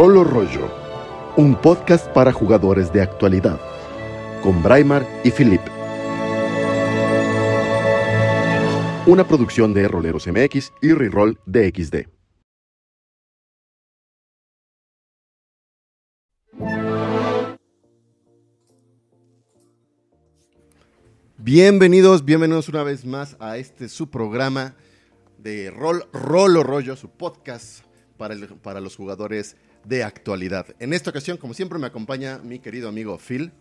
Rolo Rollo, un podcast para jugadores de actualidad, con Braimar y Philip. Una producción de Roleros MX y Reroll DXD. Bienvenidos, bienvenidos una vez más a este su programa de Rol, Rolo Rollo, su podcast para, el- para los jugadores de actualidad. En esta ocasión, como siempre, me acompaña mi querido amigo Phil.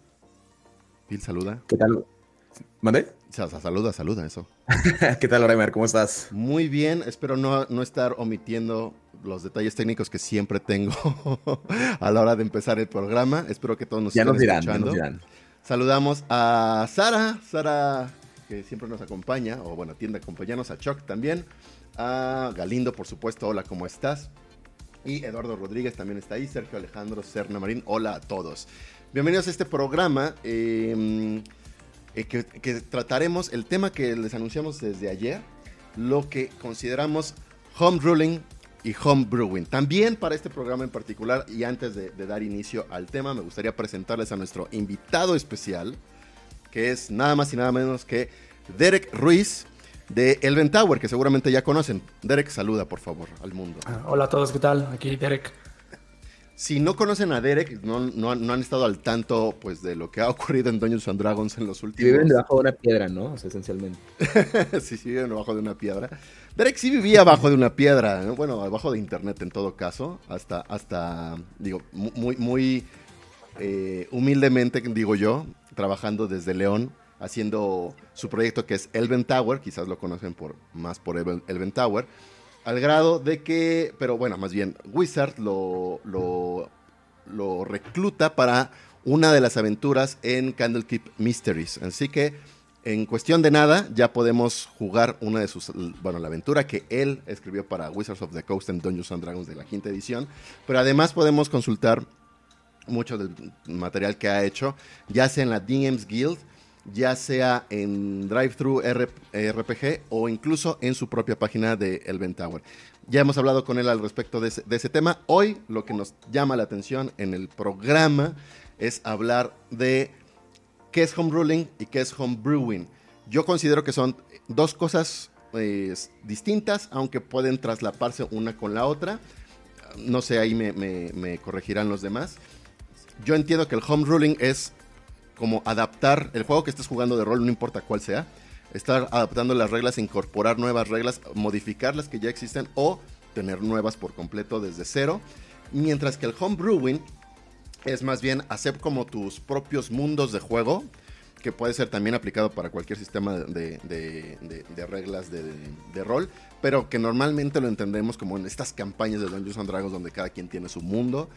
Phil, saluda. ¿Qué tal? ¿Mandé? Sa- sa- Saluda, saluda, eso. ¿Qué tal, Reimer? ¿Cómo estás? Muy bien, espero no, no estar omitiendo los detalles técnicos que siempre tengo a la hora de empezar el programa. Espero que todos nos Ya estén nos dirán, ya escuchando. nos dirán. Saludamos a Sara, Sara que siempre nos acompaña, o bueno, tiende a acompañarnos, a Chuck también, a Galindo, por supuesto, hola, ¿cómo estás? Y Eduardo Rodríguez también está ahí, Sergio Alejandro Serna Marín, hola a todos. Bienvenidos a este programa eh, eh, que, trataremos el tema que les anunciamos desde ayer, lo que consideramos home ruling y home brewing. También para este programa en particular, y antes de dar inicio al tema, me gustaría presentarles a nuestro invitado especial, que es nada más y nada menos que Derek Ruiz de Elven Tower, que seguramente ya conocen. Derek, saluda por favor al mundo. Ah, Hola a todos, ¿qué tal? Aquí Derek. Si no conocen a Derek, no, no- no han estado al tanto pues de lo que ha ocurrido en Dungeons and Dragons en los últimos... Viven debajo de una piedra, ¿no? O sea, esencialmente. sí, sí, viven debajo de una piedra. Derek sí vivía abajo de una piedra, ¿no? bueno, abajo de internet en todo caso, hasta, hasta digo, mu- muy, muy eh, humildemente, digo yo, trabajando desde León, haciendo su proyecto que es Elven Tower, quizás lo conocen por, más por Elven, Elven Tower, al grado de que, pero bueno, más bien, Wizard lo, lo, lo recluta para una de las aventuras en Candlekeep Mysteries. Así que en cuestión de nada, ya podemos jugar una de sus, bueno, la aventura que él escribió para Wizards of the Coast en Dungeons and Dragons de la quinta edición, pero además podemos consultar mucho del material que ha hecho, ya sea en la DMs Guild, ya sea en Drive-Thru RPG o incluso en su propia página de Elven Tower. Ya hemos hablado con él al respecto de ese, tema. Hoy lo que nos llama la atención en el programa es hablar de qué es home ruling y qué es home brewing. Yo considero que son dos cosas eh, distintas, aunque pueden traslaparse una con la otra. No sé, ahí me- me corregirán los demás. Yo entiendo que el home ruling es como adaptar el juego que estés jugando de rol, no importa cuál sea, estar adaptando las reglas, incorporar nuevas reglas, modificar las que ya existen o tener nuevas por completo desde cero. Mientras que el home brewing es más bien hacer como tus propios mundos de juego, que puede ser también aplicado para cualquier sistema de, de- reglas de, de rol, pero que normalmente lo entendemos como en estas campañas de Dungeons and Dragons donde cada quien tiene su mundo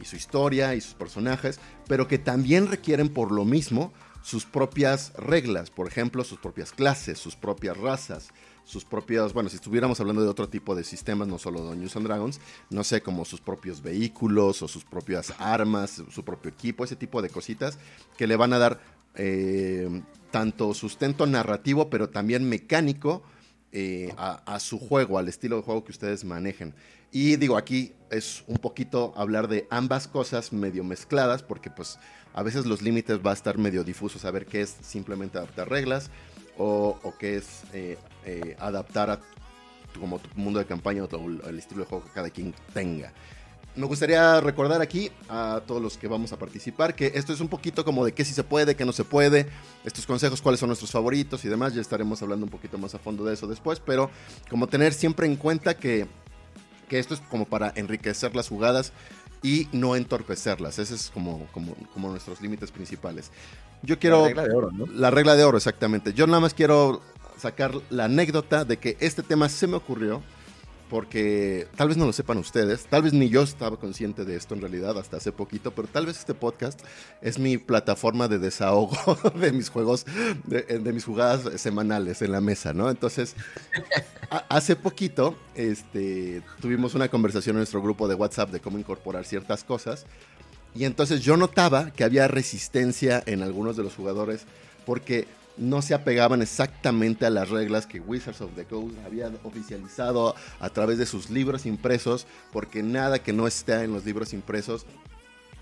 y su historia y sus personajes, pero que también requieren por lo mismo sus propias reglas, por ejemplo, sus propias clases, sus propias razas, sus propios, bueno, si estuviéramos hablando de otro tipo de sistemas, no solo Dungeons and Dragons, no sé, como sus propios vehículos o sus propias armas, su propio equipo, ese tipo de cositas que le van a dar eh, tanto sustento narrativo, pero también mecánico eh, a, su juego, al estilo de juego que ustedes manejen. Y digo, aquí es un poquito hablar de ambas cosas medio mezcladas, porque pues a veces los límites va a estar medio difuso, saber qué es simplemente adaptar reglas o, o qué es eh, eh, adaptar a tu- como mundo de campaña o tu- el estilo de juego que cada quien tenga. Me gustaría recordar aquí a todos los que vamos a participar que esto es un poquito como de qué sí se puede, qué no se puede, estos consejos, cuáles son nuestros favoritos y demás. Ya estaremos hablando un poquito más a fondo de eso después, pero como tener siempre en cuenta que, que esto es como para enriquecer las jugadas y no entorpecerlas. Ese es como, como, como nuestros límites principales. Yo quiero... La regla de oro, ¿no? La regla de oro, exactamente. Yo nada más quiero sacar la anécdota de que este tema se me ocurrió porque tal vez no lo sepan ustedes, tal vez ni yo estaba consciente de esto en realidad hasta hace poquito, pero tal vez este podcast es mi plataforma de desahogo de mis juegos, de, de mis jugadas semanales en la mesa, ¿no? Entonces, hace poquito este, tuvimos una conversación en nuestro grupo de WhatsApp de cómo incorporar ciertas cosas y entonces yo notaba que había resistencia en algunos de los jugadores porque no se apegaban exactamente a las reglas que Wizards of the Coast había oficializado a través de sus libros impresos, porque nada que no esté en los libros impresos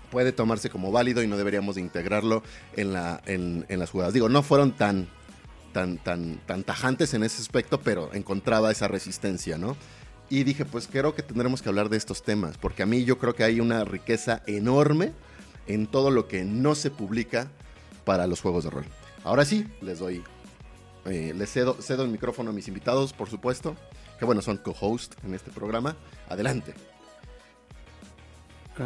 puede tomarse como válido y no deberíamos de integrarlo en, la, las jugadas. Digo, no fueron tan, tan, tan, tan tajantes en ese aspecto, pero encontraba esa resistencia, ¿no? Y dije, pues creo que tendremos que hablar de estos temas, porque a mí yo creo que hay una riqueza enorme en todo lo que no se publica para los juegos de rol. Ahora sí, les doy, eh, les cedo, cedo el micrófono a mis invitados, por supuesto, que bueno, son co-host en este programa. Adelante.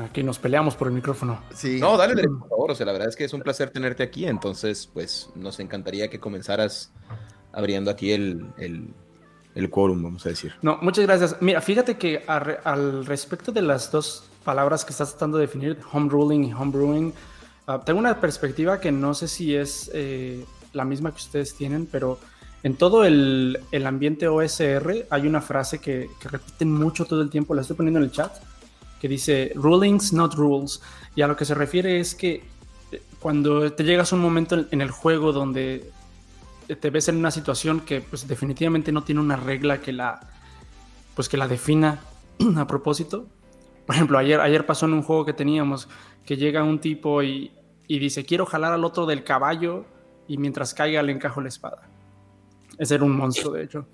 Aquí nos peleamos por el micrófono. Sí. No, dale, dale, por favor. O sea, la verdad es que es un placer tenerte aquí. Entonces, pues nos encantaría que comenzaras abriendo aquí el, el, el quórum, vamos a decir. No, muchas gracias. Mira, fíjate que a, al respecto de las dos palabras que estás tratando de definir, home ruling y home brewing, uh, tengo una perspectiva que no sé si es eh, la misma que ustedes tienen, pero en todo el, el ambiente OSR hay una frase que, que, repiten mucho todo el tiempo, la estoy poniendo en el chat, que dice rulings, not rules. Y a lo que se refiere es que eh, cuando te llegas a un momento en, en el juego donde te ves en una situación que pues definitivamente no tiene una regla que la pues que la defina a propósito. Por ejemplo, ayer, ayer pasó en un juego que teníamos que llega un tipo y, y dice quiero jalar al otro del caballo y mientras caiga le encajo la espada. Ese era un monstruo, de hecho.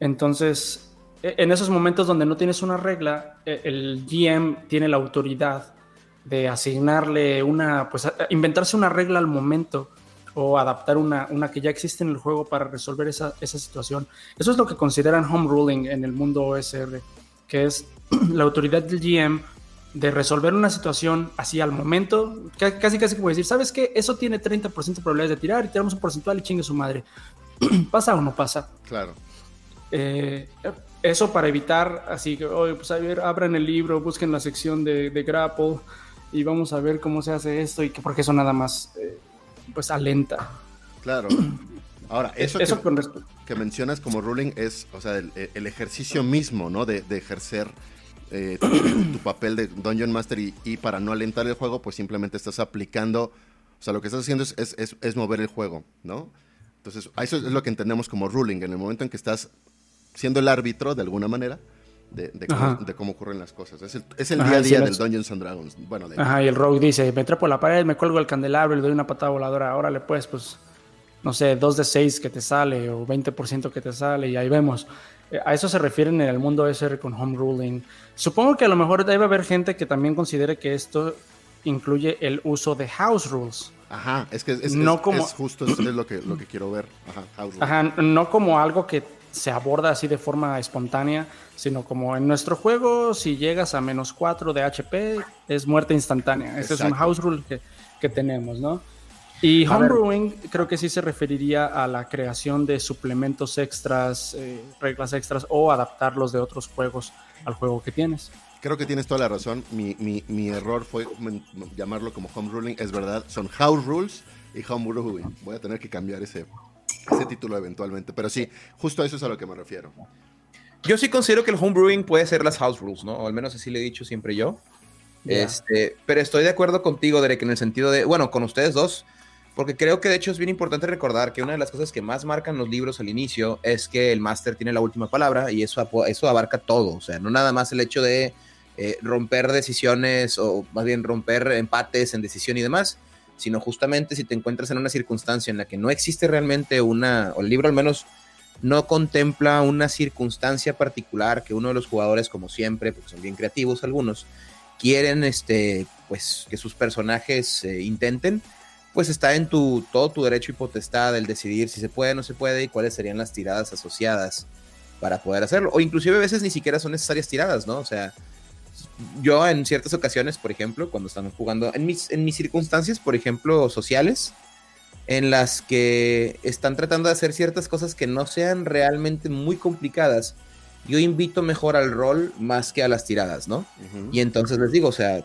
Entonces, e, en esos momentos donde no tienes una regla, e, el GM tiene la autoridad de asignarle una, pues inventarse una regla al momento o adaptar una, una, que ya existe en el juego para resolver esa, esa, situación. Eso es lo que consideran home ruling en el mundo OSR, que es la autoridad del GM de resolver una situación así al momento, casi casi como decir, ¿sabes qué? Eso tiene 30% de probabilidades de tirar y tiramos un porcentual y chingue su madre. ¿Pasa o no pasa? Claro. Eh, eso para evitar, así que, oye, pues a ver, abran el libro, busquen la sección de, de Grapple y vamos a ver cómo se hace esto y que porque eso nada más... Eh, pues alenta. Claro. Ahora, eso, eso que, con que, mencionas como ruling es, o sea, el, el ejercicio mismo, ¿no? De, de ejercer eh, tu, tu, papel de Dungeon Master y, y, para no alentar el juego, pues simplemente estás aplicando, o sea, lo que estás haciendo es, es, es, es mover el juego, ¿no? Entonces, eso es lo que entendemos como ruling, en el momento en que estás siendo el árbitro de alguna manera, de, de, cómo, de, cómo, ocurren las cosas. Es el, es el Ajá, día a día sí, del Dungeons and Dragons. Bueno, de... Ajá, y el Rogue dice, me trepo la pared, me cuelgo el candelabro, le doy una patada voladora, órale pues, pues, no sé, 2 de 6 que te sale o 20% que te sale y ahí vemos. A eso se refieren en el mundo SR con home ruling. Supongo que a lo mejor debe haber gente que también considere que esto incluye el uso de house rules. Ajá, es que es, no es, como... es justo es, lo, que, lo que quiero ver. Ajá, house rules. Ajá, no como algo que se aborda así de forma espontánea, sino como en nuestro juego, si llegas a menos 4 de HP, es muerte instantánea. Ese es un house rule que, que tenemos, ¿no? Y homebrewing creo que sí se referiría a la creación de suplementos extras, eh, reglas extras o adaptarlos de otros juegos al juego que tienes. Creo que tienes toda la razón. Mi, mi, mi error fue llamarlo como home ruling. Es verdad, son house rules y home brewing. Voy a tener que cambiar ese, ese título eventualmente. Pero sí, justo a eso es a lo que me refiero. Yo sí considero que el homebrewing puede ser las house rules, ¿no? O al menos así le he dicho siempre yo. Yeah. Este, pero estoy de acuerdo contigo, Derek, en el sentido de, bueno, con ustedes dos, porque creo que de hecho es bien importante recordar que una de las cosas que más marcan los libros al inicio es que el máster tiene la última palabra y eso, eso abarca todo, o sea, no nada más el hecho de eh, romper decisiones o más bien romper empates en decisión y demás, sino justamente si te encuentras en una circunstancia en la que no existe realmente una, o el libro al menos no contempla una circunstancia particular que uno de los jugadores, como siempre, porque son bien creativos algunos, quieren este, pues, que sus personajes eh, intenten, pues está en tu, todo tu derecho y potestad el decidir si se puede o no se puede y cuáles serían las tiradas asociadas para poder hacerlo. O inclusive a veces ni siquiera son necesarias tiradas, ¿no? O sea, yo en ciertas ocasiones, por ejemplo, cuando estamos jugando, en mis, en mis circunstancias, por ejemplo, sociales, en las que están tratando de hacer ciertas cosas que no sean realmente muy complicadas, yo invito mejor al rol más que a las tiradas, ¿no? Uh -huh. Y entonces les digo, o sea,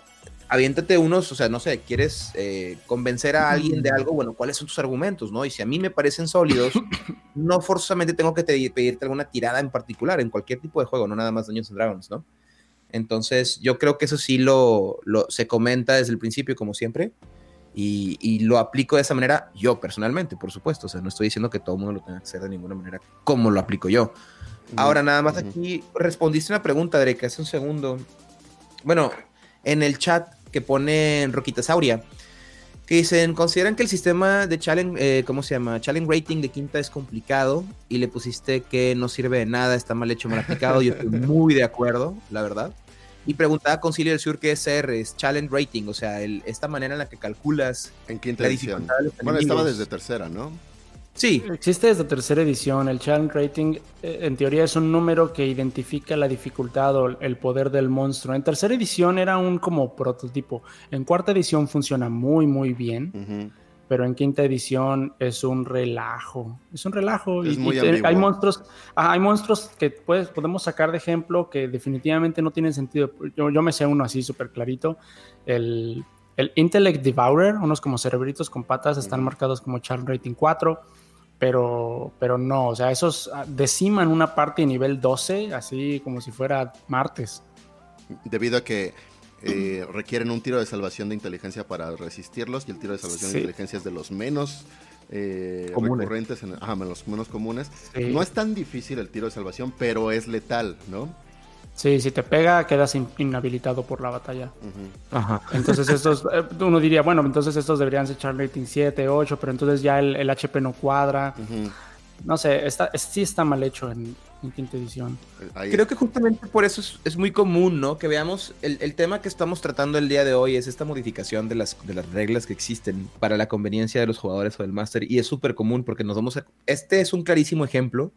aviéntate unos, o sea, no sé, quieres eh, convencer a alguien de algo, bueno, ¿cuáles son tus argumentos, no? Y si a mí me parecen sólidos, no forzosamente tengo que te, pedirte alguna tirada en particular, en cualquier tipo de juego, no nada más Dungeons and Dragons, ¿no? Entonces, yo creo que eso sí lo, lo, se comenta desde el principio, como siempre. Y, lo aplico de esa manera yo personalmente, por supuesto. O sea, no estoy diciendo que todo el mundo lo tenga que hacer de ninguna manera como lo aplico yo. Ahora, nada más aquí respondiste una pregunta, Drake, hace un segundo. Bueno, en el chat que pone Roquita Sauria, que dicen, consideran que el sistema de challenge, eh, ¿cómo se llama? Challenge rating de quinta es complicado y le pusiste que no sirve de nada, está mal hecho, mal aplicado. Yo estoy muy de acuerdo, la verdad. Y preguntaba Concilio del Sur qué es CR, es Challenge Rating, o sea, el, esta manera en la que calculas en quinta edición. Bueno, estaba desde tercera, ¿no? Sí. Existe desde tercera edición. El challenge rating, eh, en teoría, es un número que identifica la dificultad o el poder del monstruo. En tercera edición era un como prototipo. En cuarta edición funciona muy, muy bien. Pero en quinta edición es un relajo. Es un relajo. y, hay monstruos, hay monstruos que pues, podemos sacar de ejemplo que definitivamente no tienen sentido. Yo, yo me sé uno así súper clarito. El, el Intellect Devourer, unos como cerebritos con patas, están marcados como Challenge Rating 4 pero, pero no, o sea, esos ah, deciman una parte de nivel 12, así como si fuera martes. Debido a que eh, requieren un tiro de salvación de inteligencia para resistirlos y el tiro de salvación de inteligencia es de los menos eh, recurrentes, en, ajá, los menos comunes. No es tan difícil el tiro de salvación, pero es letal, ¿no? Sí, si te pega, quedas inhabilitado por la batalla. Ajá. Entonces estos, eh, uno diría, bueno, entonces estos deberían ser rating 7, 8, pero entonces ya el, HP no cuadra. No sé, está, sí está mal hecho en, quinta edición. Creo que justamente por eso es, muy común, ¿no? Que veamos, el, tema que estamos tratando el día de hoy es esta modificación de las, de las reglas que existen para la conveniencia de los jugadores o del máster, y es súper común porque nos vamos a... Este es un clarísimo ejemplo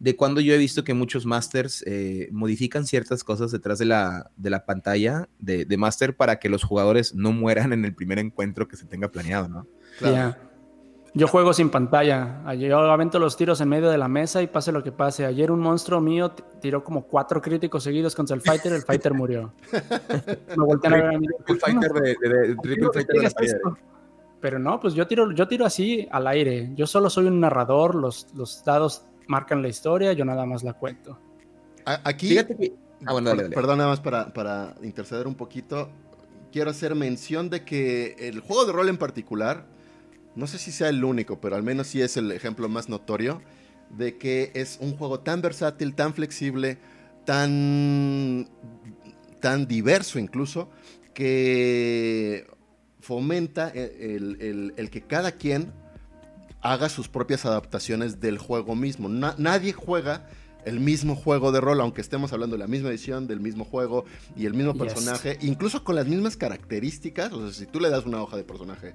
de cuando yo he visto que muchos masters eh, modifican ciertas cosas detrás de la, de la pantalla de, de master para que los jugadores no mueran en el primer encuentro que se tenga planeado, ¿no? Claro. Yo juego sin pantalla. Yo avento los tiros en medio de la mesa y pase lo que pase. Ayer un monstruo mío tiró como cuatro críticos seguidos contra el fighter. El fighter murió. Me voltean a ver a mí. El fighter de, de, Pero no, pues yo tiro, yo tiro así al aire. Yo solo soy un narrador. Los, los dados marcan la historia, yo nada más la cuento. Aquí, Fíjate que... Ah, perdón, nada más para, para interceder un poquito. Quiero hacer mención de que el juego de rol en particular, no sé si sea el único, pero al menos sí es el ejemplo más notorio, de que es un juego tan versátil, tan flexible, tan, tan diverso incluso, que fomenta el, el que cada quien haga sus propias adaptaciones del juego mismo. nadie juega el mismo juego de rol, aunque estemos hablando de la misma edición, del mismo juego y el mismo personaje, incluso con las mismas características. O sea, si tú le das una hoja de personaje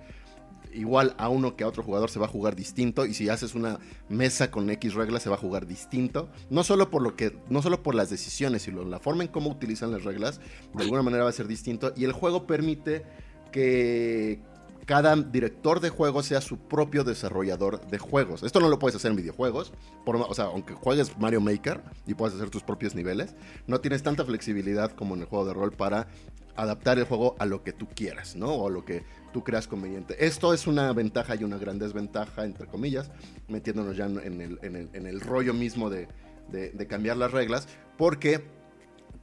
igual a uno que a otro jugador se va a jugar distinto y si haces una mesa con X reglas se va a jugar distinto, no solo por lo que no solo por las decisiones, sino la forma en cómo utilizan las reglas, de alguna manera va a ser distinto y el juego permite que cada director de juegos sea su propio desarrollador de juegos. Esto no lo puedes hacer en videojuegos, o sea, aunque juegues Mario Maker y puedas hacer tus propios niveles, no tienes tanta flexibilidad como en el juego de rol para adaptar el juego a lo que tú quieras, ¿no? O a lo que tú creas conveniente. Esto es una ventaja y una gran desventaja, entre comillas, metiéndonos ya en el, rollo mismo de, de cambiar las reglas, porque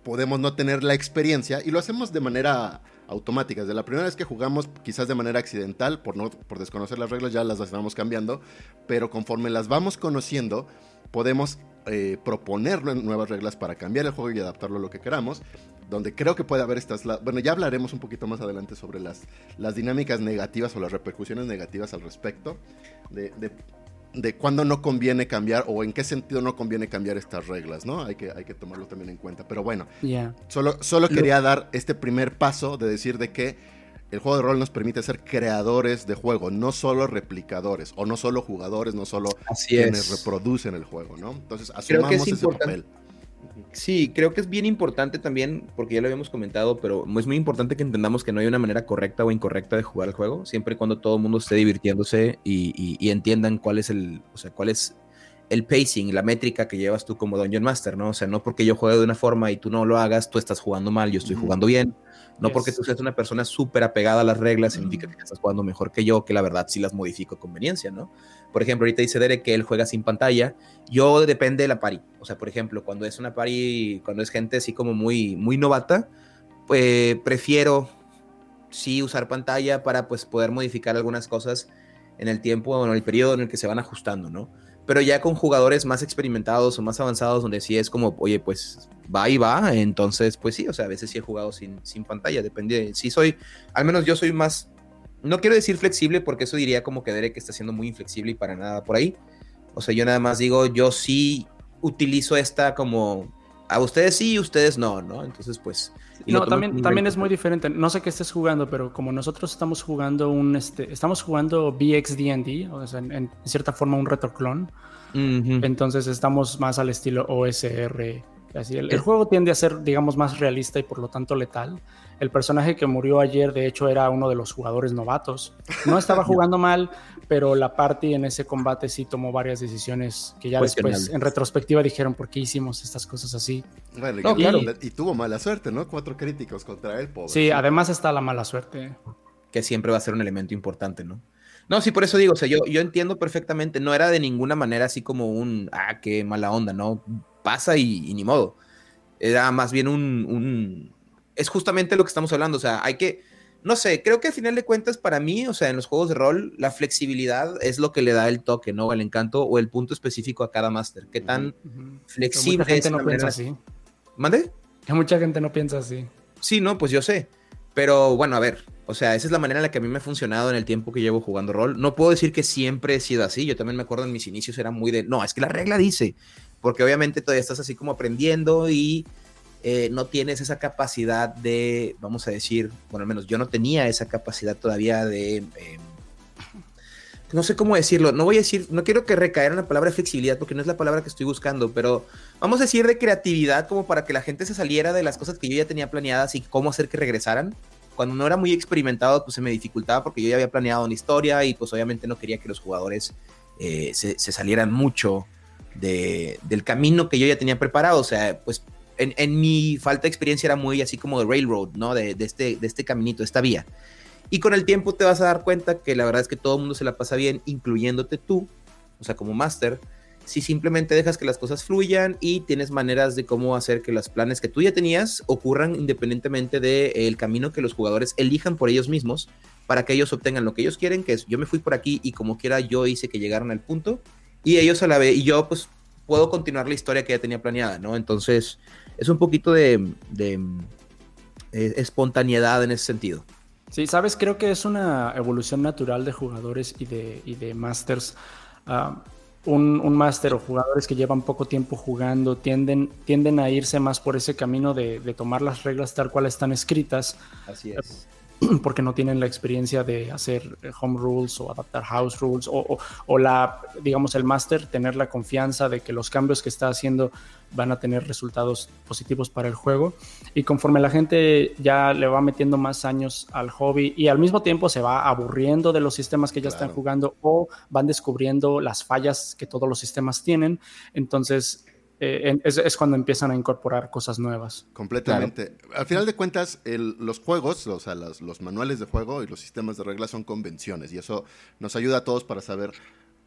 podemos no tener la experiencia y lo hacemos de manera automáticas. De la primera vez que jugamos, quizás de manera accidental, por, no, por desconocer las reglas, ya las vamos cambiando, pero conforme las vamos conociendo, podemos eh, proponer nuevas reglas para cambiar el juego y adaptarlo a lo que queramos. Donde creo que puede haber estas. Bueno, ya hablaremos un poquito más adelante sobre las, las dinámicas negativas o las repercusiones negativas al respecto. De, de de cuándo no conviene cambiar o en qué sentido no conviene cambiar estas reglas, ¿no? Hay que, hay que tomarlo también en cuenta. Pero bueno, solo, solo quería dar este primer paso de decir de que el juego de rol nos permite ser creadores de juego, no solo replicadores, o no solo jugadores, no solo quienes reproducen el juego, ¿no? Entonces, asumamos ese papel. Sí, creo que es bien importante también, porque ya lo habíamos comentado, pero es muy importante que entendamos que no hay una manera correcta o incorrecta de jugar el juego, siempre y cuando todo el mundo esté divirtiéndose y, entiendan cuál es el, o sea, cuál es el pacing, la métrica que llevas tú como Dungeon Master, ¿no? O sea, no porque yo juegue de una forma y tú no lo hagas, tú estás jugando mal, yo estoy jugando bien. No porque tú seas una persona súper apegada a las reglas, significa que estás jugando mejor que yo, que la verdad sí las modifico a conveniencia, ¿no? Por ejemplo, ahorita dice Derek que él juega sin pantalla. Yo depende de la pari. O sea, por ejemplo, cuando es una pari, cuando es gente así como muy, muy novata, pues prefiero sí usar pantalla para pues poder modificar algunas cosas en el tiempo o en el periodo en el que se van ajustando, ¿no? Pero ya con jugadores más experimentados o más avanzados, donde sí es como, oye, pues va y va, entonces, pues sí, o sea, a veces sí he jugado sin, sin pantalla, depende. Sí soy, al menos yo soy más, no quiero decir flexible, porque eso diría como que Derek está siendo muy inflexible y para nada por ahí. O sea, yo nada más digo, yo sí utilizo esta como, a ustedes sí, ustedes no, ¿no? Entonces, pues no, también, también es muy diferente. No sé qué estés jugando, pero como nosotros estamos jugando un, este, estamos jugando BXD&D, o sea, en, cierta forma un retroclon. Entonces estamos más al estilo OSR. Así, el, juego tiende a ser, digamos, más realista y por lo tanto letal. El personaje que murió ayer, de hecho, era uno de los jugadores novatos. No estaba jugando mal, pero la party en ese combate sí tomó varias decisiones que ya después, en retrospectiva, dijeron por qué hicimos estas cosas así. y, tuvo mala suerte, ¿no? Cuatro críticos contra él, pobre. Sí, además está la mala suerte. Que siempre va a ser un elemento importante, ¿no? No, sí, por eso digo, o sea, yo, yo entiendo perfectamente, no era de ninguna manera así como un, ah, qué mala onda, ¿no? Pasa y, ni modo. Era más bien un es justamente lo que estamos hablando. O sea, hay que, no sé, creo que al final de cuentas para mí, o sea, en los juegos de rol, la flexibilidad es lo que le da el toque, ¿no? El encanto o el punto específico a cada máster. ¿Qué tan flexible mucha gente no piensa así. ¿Mande? Que mucha gente no piensa así. Sí, no, pues yo sé. Pero bueno, a ver, o sea, esa es la manera en la que a mí me ha funcionado en el tiempo que llevo jugando rol. No puedo decir que siempre he sido así. Yo también me acuerdo en mis inicios era muy de, no, es que la regla dice, porque obviamente todavía estás así como aprendiendo y eh, no tienes esa capacidad de, vamos a decir, bueno, al menos yo no tenía esa capacidad todavía de, em, no sé cómo decirlo, no voy a decir, no quiero que recaer en la palabra flexibilidad porque no es la palabra que estoy buscando, pero vamos a decir de creatividad como para que la gente se saliera de las cosas que yo ya tenía planeadas y cómo hacer que regresaran. Cuando no era muy experimentado, pues se me dificultaba porque yo ya había planeado una historia y pues obviamente no quería que los jugadores eh, se, salieran mucho del camino que yo ya tenía preparado. O sea, pues en, mi falta de experiencia era muy así como de railroad, ¿no? De, este, de este caminito, esta vía. Y con el tiempo te vas a dar cuenta que la verdad es que todo mundo se la pasa bien, incluyéndote tú, o sea, como máster, si simplemente dejas que las cosas fluyan y tienes maneras de cómo hacer que los planes que tú ya tenías ocurran independientemente del camino que los jugadores elijan por ellos mismos para que ellos obtengan lo que ellos quieren, que es yo me fui por aquí y como quiera yo hice que llegaran al punto y ellos a la vez, y yo pues puedo continuar la historia que ya tenía planeada, ¿no? Entonces, es un poquito de, eh, espontaneidad en ese sentido. Sí, sabes, creo que es una evolución natural de jugadores y de, y de masters. Ah, un, un máster o jugadores que llevan poco tiempo jugando tienden, tienden a irse más por ese camino de, de tomar las reglas tal cual están escritas. Así es porque no tienen la experiencia de hacer eh, home rules o adaptar house rules o, o, la, digamos, el máster tener la confianza de que los cambios que está haciendo van a tener resultados positivos para el juego. Y conforme la gente ya le va metiendo más años al hobby y al mismo tiempo se va aburriendo de los sistemas que ya están jugando o van descubriendo las fallas que todos los sistemas tienen, entonces eh, es, cuando empiezan a incorporar cosas nuevas. Completamente. Al final de cuentas, los juegos, o sea, los, manuales de juego y los sistemas de reglas son convenciones y eso nos ayuda a todos para saber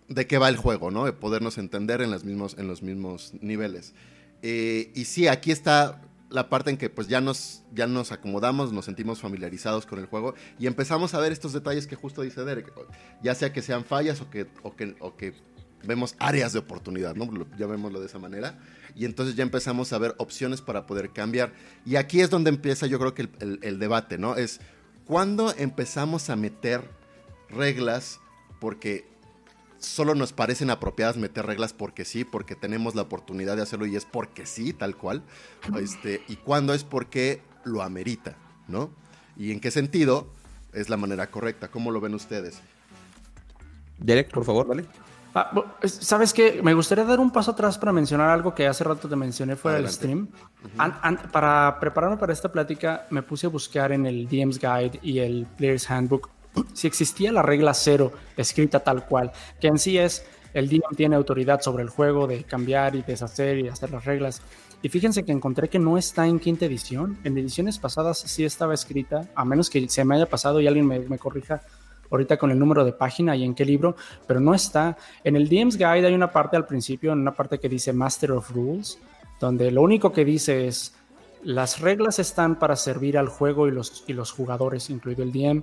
de qué va el juego, ¿no? De podernos entender en los mismos, niveles. Eh, y sí, aquí está la parte en que pues ya nos, ya nos acomodamos, nos sentimos familiarizados con el juego y empezamos a ver estos detalles que justo dice Derek, ya sea que sean fallas o que, o que vemos áreas de oportunidad, ¿no? Llamémoslo de esa manera. Y entonces ya empezamos a ver opciones para poder cambiar. Y aquí es donde empieza yo creo que el, debate, ¿no? Es cuando empezamos a meter reglas porque solo nos parecen apropiadas meter reglas porque sí, porque tenemos la oportunidad de hacerlo y es porque sí, tal cual. Este, y cuando es porque lo amerita, ¿no? Y en qué sentido es la manera correcta. ¿Cómo lo ven ustedes? Derek, por favor, ¿vale? Ah, ¿Sabes qué? Me gustaría dar un paso atrás para mencionar algo que hace rato te mencioné fuera del stream. para prepararme para esta plática, me puse a buscar en el DM's Guide y el Player's Handbook si existía la regla cero escrita tal cual, que en sí es el DM tiene autoridad sobre el juego de cambiar y deshacer y hacer las reglas. Y fíjense que encontré que no está en quinta edición. En ediciones pasadas sí estaba escrita, a menos que se me haya pasado y alguien me, me corrija ahorita con el número de página y en qué libro, pero no está. En el DM's Guide hay una parte al principio, en una parte que dice Master of Rules, donde lo único que dice es las reglas están para servir al juego y los, y los jugadores, incluido el DM,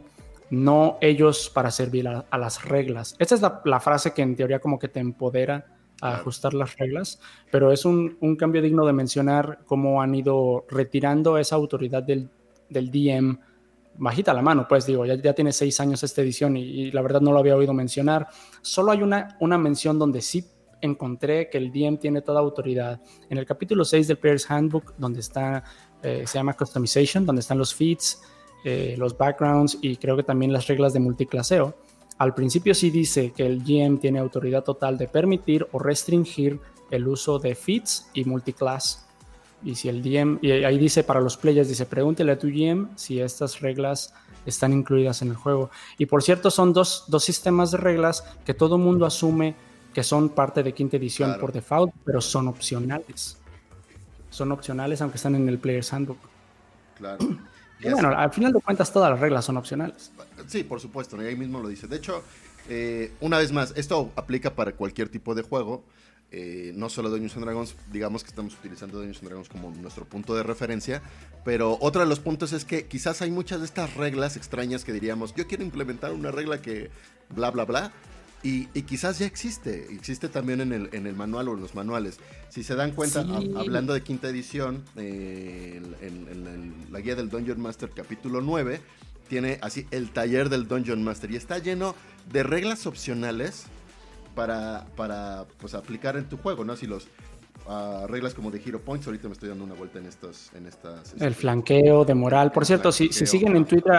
no ellos para servir a, las reglas. Esta es la, frase que en teoría como que te empodera a ajustar las reglas, pero es un, cambio digno de mencionar cómo han ido retirando esa autoridad del, del DM bajita la mano, pues digo, ya, ya tiene seis años esta edición y, la verdad no lo había oído mencionar. Solo hay una, una mención donde sí encontré que el DM tiene toda autoridad. En el capítulo 6 del Player's Handbook, donde está, eh, se llama Customization, donde están los feeds, eh, los backgrounds y creo que también las reglas de multiclaseo. Al principio sí dice que el GM tiene autoridad total de permitir o restringir el uso de feeds y multiclass. Y si el DM, y ahí dice para los players, dice, pregúntele a tu GM si estas reglas están incluidas en el juego. Y por cierto, son dos, dos sistemas de reglas que todo mundo asume que son parte de quinta edición por default, pero son opcionales. Son opcionales aunque están en el Player's Handbook. Claro. bueno, al final de cuentas todas las reglas son opcionales. Sí, por supuesto, ahí mismo lo dice. De hecho, eh, una vez más, esto aplica para cualquier tipo de juego. Eh, no solo Dungeons and Dragons, digamos que estamos utilizando Dungeons and Dragons como nuestro punto de referencia, pero otro de los puntos es que quizás hay muchas de estas reglas extrañas que diríamos, yo quiero implementar una regla que bla, bla, bla, y, quizás ya existe, existe también en el, en el manual o en los manuales. Si se dan cuenta, hablando de quinta edición, eh, en, la guía del Dungeon Master capítulo 9, tiene así el taller del Dungeon Master y está lleno de reglas opcionales para, para pues, aplicar en tu juego, ¿no? Si los uh, reglas como de Hero Points, ahorita me estoy dando una vuelta en estos, en estas. El flanqueo de moral. Por cierto, si, si, siguen en Twitter,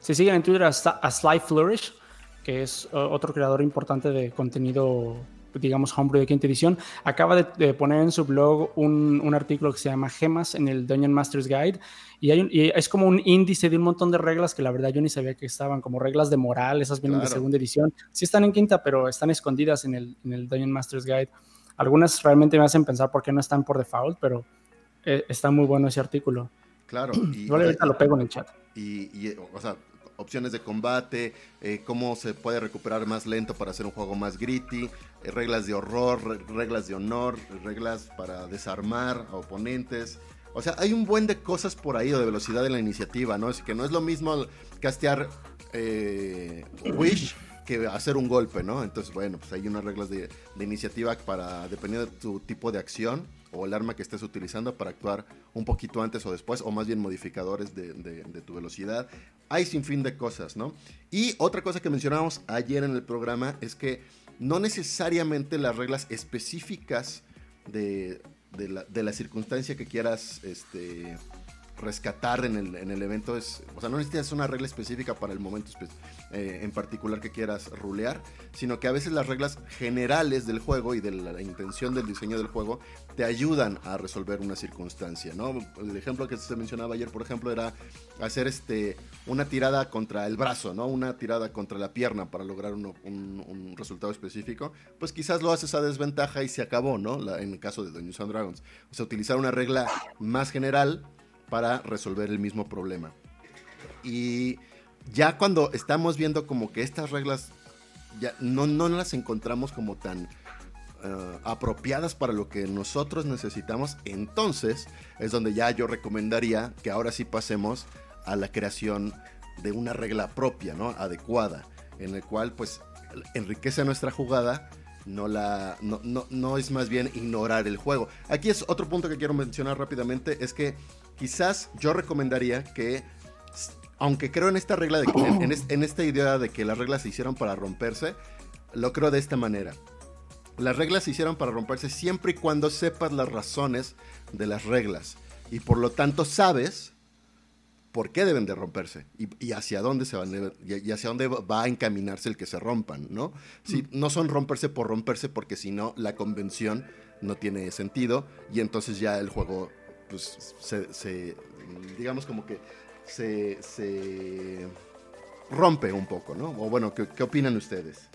si siguen en Twitter a, a Sly Flourish, que es otro creador importante de contenido, digamos, homebrew de quinta edición, acaba de, poner en su blog un, artículo que se llama Gemas en el Dungeon Master's Guide. Y, hay es como un índice de un montón de reglas que la verdad yo ni sabía que estaban, como reglas de moral, esas vienen de segunda edición. Sí están en quinta, pero están escondidas en el, en el Dungeon Master's Guide. Algunas realmente me hacen pensar por qué no están por default, pero eh, está muy bueno ese artículo. Claro. Y, ahorita lo pego en el chat. Y, y, o sea, opciones de combate, eh, cómo se puede recuperar más lento para hacer un juego más gritty, eh, reglas de horror, reglas de honor, reglas para desarmar a oponentes. O sea, hay un buen de cosas por ahí de velocidad de la iniciativa, ¿no? Es que no es lo mismo castear eh, Wish que hacer un golpe, ¿no? Entonces, bueno, pues hay unas reglas de iniciativa para, dependiendo de tu tipo de acción, o el arma que estés utilizando para actuar un poquito antes o después, o más bien modificadores de, tu velocidad. Hay sin fin de cosas, ¿no? Y otra cosa que mencionábamos ayer en el programa es que no necesariamente las reglas específicas de, la, de la, circunstancia que quieras este, rescatar en el, en el, evento es, o sea, no necesitas una regla específica para el momento eh, en particular que quieras rulear, sino que a veces las reglas generales del juego y de la, intención del diseño del juego te ayudan a resolver una circunstancia, ¿no? El ejemplo que se mencionaba ayer, por ejemplo, era hacer este, una tirada contra el brazo, ¿no? Una tirada contra la pierna para lograr un, un, resultado específico, pues quizás lo haces a desventaja y se acabó, ¿no? En el caso de Dungeons and Dragons. O sea, utilizar una regla más general para resolver el mismo problema. Y ya cuando estamos viendo como que estas reglas ya no, no las encontramos como tan eh, apropiadas para lo que nosotros necesitamos, entonces es donde ya yo recomendaría que ahora sí pasemos a la creación de una regla propia, ¿no? Adecuada, en el cual pues enriquece nuestra jugada, no, la, no, no, no es más bien ignorar el juego. Aquí es otro punto que quiero mencionar rápidamente, es que quizás yo recomendaría que, aunque creo en esta regla, de en, esta idea de que las reglas se hicieron para romperse, lo creo de esta manera. Las reglas se hicieron para romperse siempre y cuando sepas las razones de las reglas. Y por lo tanto sabes por qué deben de romperse y, hacia dónde se van y, hacia dónde va a encaminarse el que se rompan, ¿no? Si, mm. no son romperse por romperse porque si no la convención no tiene sentido y entonces ya el juego pues se, digamos como que se, rompe un poco, ¿no? O bueno, ¿qué, opinan ustedes?